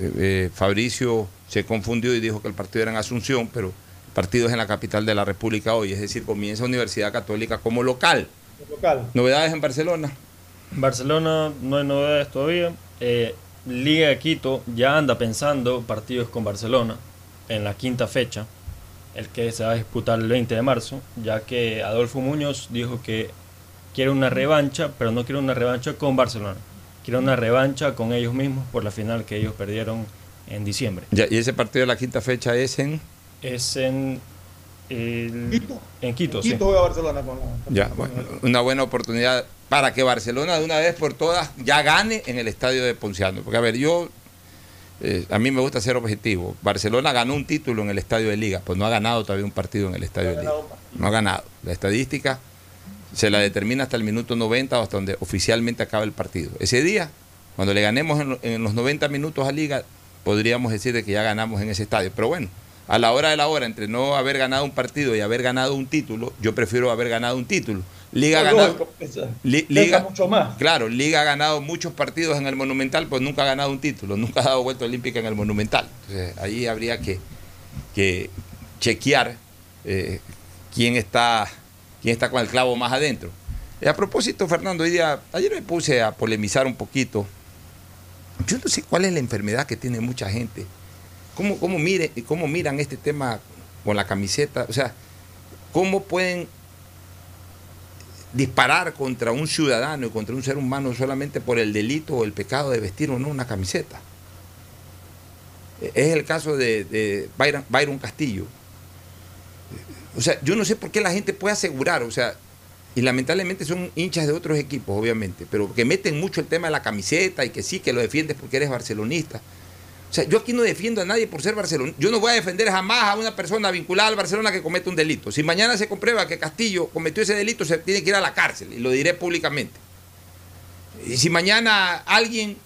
Eh, eh, Fabricio se confundió y dijo que el partido era en Asunción, pero el partido es en la capital de la República hoy. Es decir, comienza Universidad Católica como local. Local. ¿Novedades en Barcelona? En Barcelona no hay novedades todavía. Eh, Liga de Quito ya anda pensando partidos con Barcelona en la quinta fecha el que se va a disputar el 20 de marzo, ya que Adolfo Muñoz dijo que quiere una revancha, pero no quiere una revancha con Barcelona, quiere una revancha con ellos mismos por la final que ellos perdieron en diciembre. Ya, ¿Y ese partido de la quinta fecha es en? Es en... Quito. En Quito, Quito sí. a Barcelona con la- Ya, bueno, una buena oportunidad para que Barcelona de una vez por todas ya gane en el estadio de Ponciano. Porque, a ver, yo, eh, a mí me gusta ser objetivo. Barcelona ganó un título en el estadio de Liga, pues no ha ganado todavía un partido en el estadio de Liga. No ha ganado. La estadística se la determina hasta el minuto 90 o hasta donde oficialmente acaba el partido. Ese día, cuando le ganemos en, lo- en los 90 minutos a Liga, podríamos decir de que ya ganamos en ese estadio. Pero bueno, a la hora de la hora, entre no haber ganado un partido y haber ganado un título, yo prefiero haber ganado un título. Liga ha No, ganado. Li- Liga, mucho más. Claro, Liga ha ganado muchos partidos en el Monumental, pues nunca ha ganado un título, nunca ha dado vuelta olímpica en el Monumental. Entonces, ahí habría que, que chequear eh, quién, está, quién está con el clavo más adentro. Y a propósito, Fernando, hoy día, ayer me puse a polemizar un poquito. Yo no sé cuál es la enfermedad que tiene mucha gente. ¿Cómo, cómo, mire, cómo miran este tema con la camiseta? O sea, ¿cómo pueden disparar contra un ciudadano y contra un ser humano solamente por el delito o el pecado de vestir o no una camiseta. Es el caso de, de Byron Castillo. O sea, yo no sé por qué la gente puede asegurar, o sea, y lamentablemente son hinchas de otros equipos, obviamente, pero que meten mucho el tema de la camiseta y que sí, que lo defiendes porque eres barcelonista. Sea, yo aquí no defiendo a nadie por ser barcelonista. Yo no voy a defender jamás a una persona vinculada al Barcelona que comete un delito. Si mañana se comprueba que Castillo cometió ese delito, se tiene que ir a la cárcel, y lo diré públicamente. Y si mañana alguien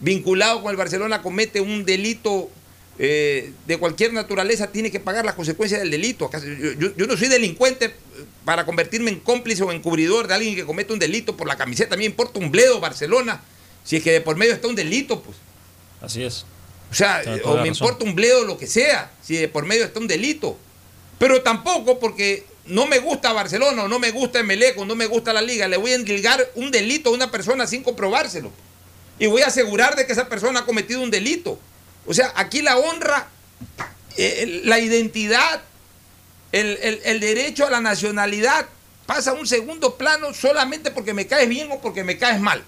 vinculado con el Barcelona comete un delito eh, de cualquier naturaleza, tiene que pagar las consecuencias del delito. ¿Acaso Yo, yo- yo no soy delincuente para convertirme en cómplice o encubridor de alguien que comete un delito por la camiseta. A mí me importa un bledo Barcelona. Si es que de por medio está un delito, pues. Así es. O sea, o me importa un bledo lo que sea, si de por medio está un delito. Pero tampoco porque no me gusta Barcelona o no me gusta Emelec o no me gusta la liga, le voy a endilgar un delito a una persona sin comprobárselo. Y voy a asegurar de que esa persona ha cometido un delito. O sea, aquí la honra, eh, la identidad, el, el- el derecho a la nacionalidad pasa a un segundo plano solamente porque me caes bien o porque me caes mal.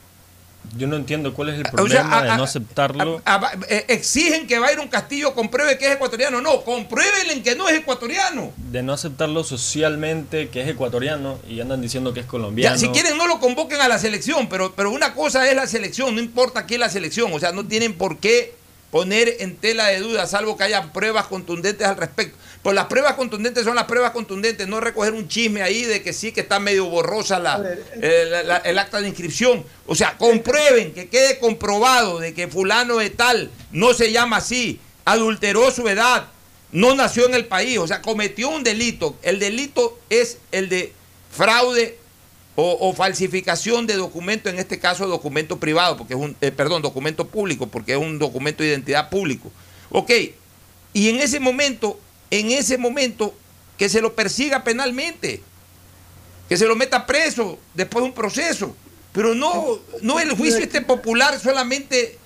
Yo no entiendo cuál es el O sea, problema a- de no aceptarlo. a- a- eh, exigen que Byron Castillo compruebe que es ecuatoriano. No, compruébenle que no es ecuatoriano. de no aceptarlo socialmente, que es ecuatoriano, y andan diciendo que es colombiano. Ya, si quieren no lo convoquen a la selección, pero, pero una cosa es la selección, no importa qué es la selección, o sea, no tienen por qué poner en tela de duda, salvo que haya pruebas contundentes al respecto. Pues las pruebas contundentes son las pruebas contundentes, no recoger un chisme ahí de que sí, que está medio borrosa la, eh, la- la- el acta de inscripción. O sea, comprueben, que quede comprobado de que fulano de tal no se llama así, adulteró su edad, no nació en el país, o sea, cometió un delito. El delito es el de fraude o, o falsificación de documento, en este caso documento privado, porque es un, eh, perdón, documento público, porque es un documento de identidad público. Ok, y en ese momento, en ese momento, que se lo persiga penalmente, que se lo meta preso después de un proceso, pero no, no el juicio este popular solamente,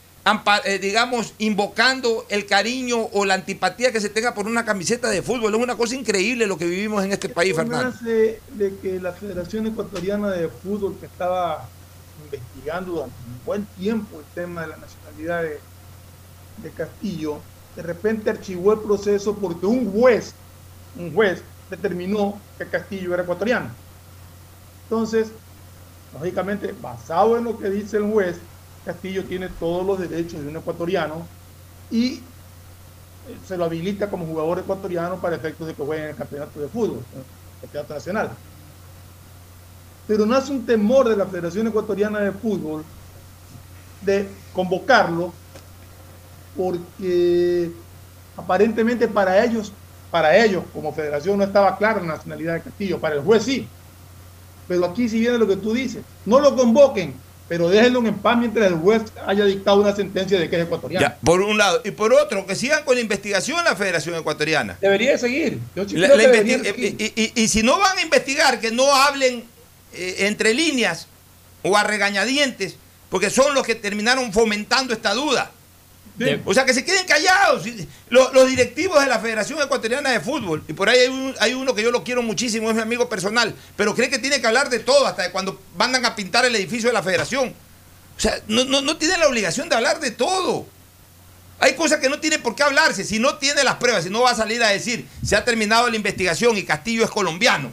eh, digamos, invocando el cariño o la antipatía que se tenga por una camiseta de fútbol. Es una cosa increíble lo que vivimos en este país, Fernando. de que la Federación Ecuatoriana de Fútbol, que estaba investigando durante un buen tiempo el tema de la nacionalidad de, de Castillo, de repente archivó el proceso porque un juez, un juez, determinó que Castillo era ecuatoriano. Entonces, lógicamente, basado en lo que dice el juez, Castillo tiene todos los derechos de un ecuatoriano y se lo habilita como jugador ecuatoriano para efectos de que juegue en el campeonato de fútbol, el campeonato nacional. Pero no hace un temor de la Federación Ecuatoriana de Fútbol de convocarlo porque aparentemente para ellos, para ellos como federación no estaba clara la nacionalidad de Castillo, para el juez sí. Pero aquí si viene lo que tú dices, no lo convoquen, pero déjenlo en paz mientras el juez haya dictado una sentencia de que es ecuatoriano. por un lado. Y por otro, que sigan con la investigación la Federación Ecuatoriana. Debería seguir. Y, si no van a investigar, que no hablen eh, entre líneas o a regañadientes, porque son los que terminaron fomentando esta duda. O sea, que se queden callados. Los, directivos de la Federación Ecuatoriana de Fútbol, y por ahí hay, uno que yo lo quiero muchísimo, es mi amigo personal, pero cree que tiene que hablar de todo, hasta de cuando mandan a pintar el edificio de la Federación. O sea, no, no, no tiene la obligación de hablar de todo. Hay cosas que no tiene por qué hablarse. Si no tiene las pruebas, si no va a salir a decir se ha terminado la investigación y Castillo es colombiano.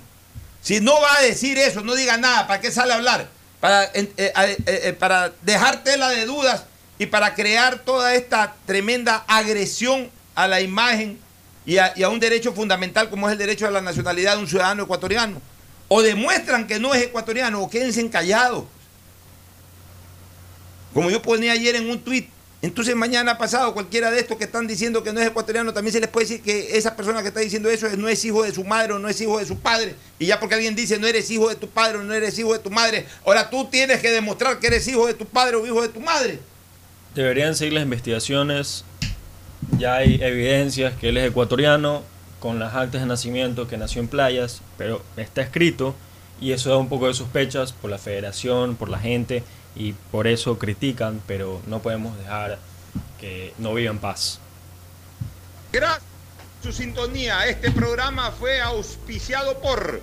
Si no va a decir eso, no diga nada, ¿para qué sale a hablar? Para, eh, eh, eh, para dejar tela de dudas y para crear toda esta tremenda agresión a la imagen y a, un derecho fundamental como es el derecho a la nacionalidad de un ciudadano ecuatoriano. O demuestran que no es ecuatoriano o quédense callados. Como yo ponía ayer en un tuit, entonces mañana pasado cualquiera de estos que están diciendo que no es ecuatoriano, también se les puede decir que esa persona que está diciendo eso no es hijo de su madre o no es hijo de su padre. Y ya porque alguien dice no eres hijo de tu padre o no eres hijo de tu madre, ahora tú tienes que demostrar que eres hijo de tu padre o hijo de tu madre. Deberían seguir las investigaciones. Ya hay evidencias que él es ecuatoriano, con las actas de nacimiento que nació en playas, pero está escrito y eso da un poco de sospechas por la federación, por la gente y por eso critican, pero no podemos dejar que no viva en paz. Gracias su sintonía. Este programa fue auspiciado por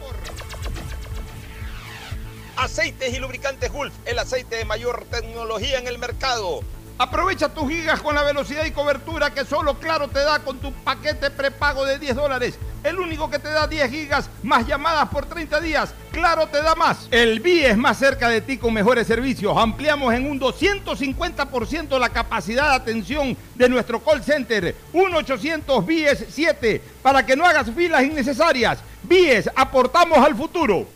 Aceites y Lubricantes Gulf, el aceite de mayor tecnología en el mercado Aprovecha tus gigas con la velocidad y cobertura que solo Claro te da con tu paquete prepago de 10 dólares. El único que te da 10 gigas más llamadas por 30 días. Claro te da más. El BIE es más cerca de ti con mejores servicios. Ampliamos en un 250% la capacidad de atención de nuestro call center. 1-800 BIES 7 para que no hagas filas innecesarias. BIES, aportamos al futuro.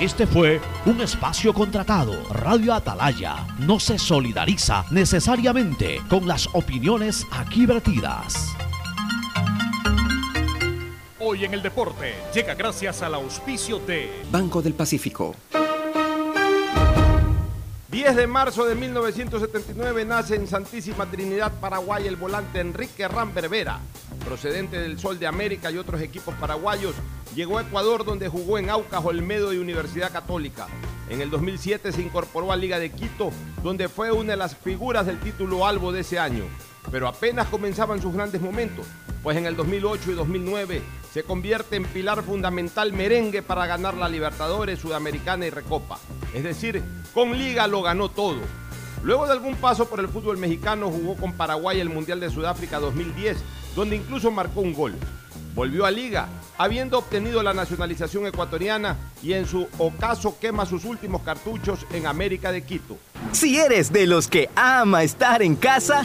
Este fue un espacio contratado. Radio Atalaya no se solidariza necesariamente con las opiniones aquí vertidas. Hoy en el deporte llega gracias al auspicio de Banco del Pacífico. 10 de marzo de 1979 nace en Santísima Trinidad, Paraguay, el volante Enrique Ramberbera, procedente del Sol de América y otros equipos paraguayos Llegó a Ecuador donde jugó en Aucas, Olmedo y Universidad Católica. En el 2007 se incorporó a Liga de Quito, donde fue una de las figuras del título Albo de ese año. Pero apenas comenzaban sus grandes momentos, pues en el 2008 y 2009 se convierte en pilar fundamental merengue para ganar la Libertadores, Sudamericana y Recopa. Es decir, con Liga lo ganó todo. Luego de algún paso por el fútbol mexicano jugó con Paraguay el Mundial de Sudáfrica 2010, donde incluso marcó un gol. Volvió a Liga, habiendo obtenido la nacionalización ecuatoriana y en su ocaso quema sus últimos cartuchos en América de Quito. Si eres de los que ama estar en casa,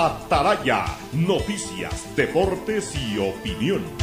Ataraya, noticias, deportes y opinión.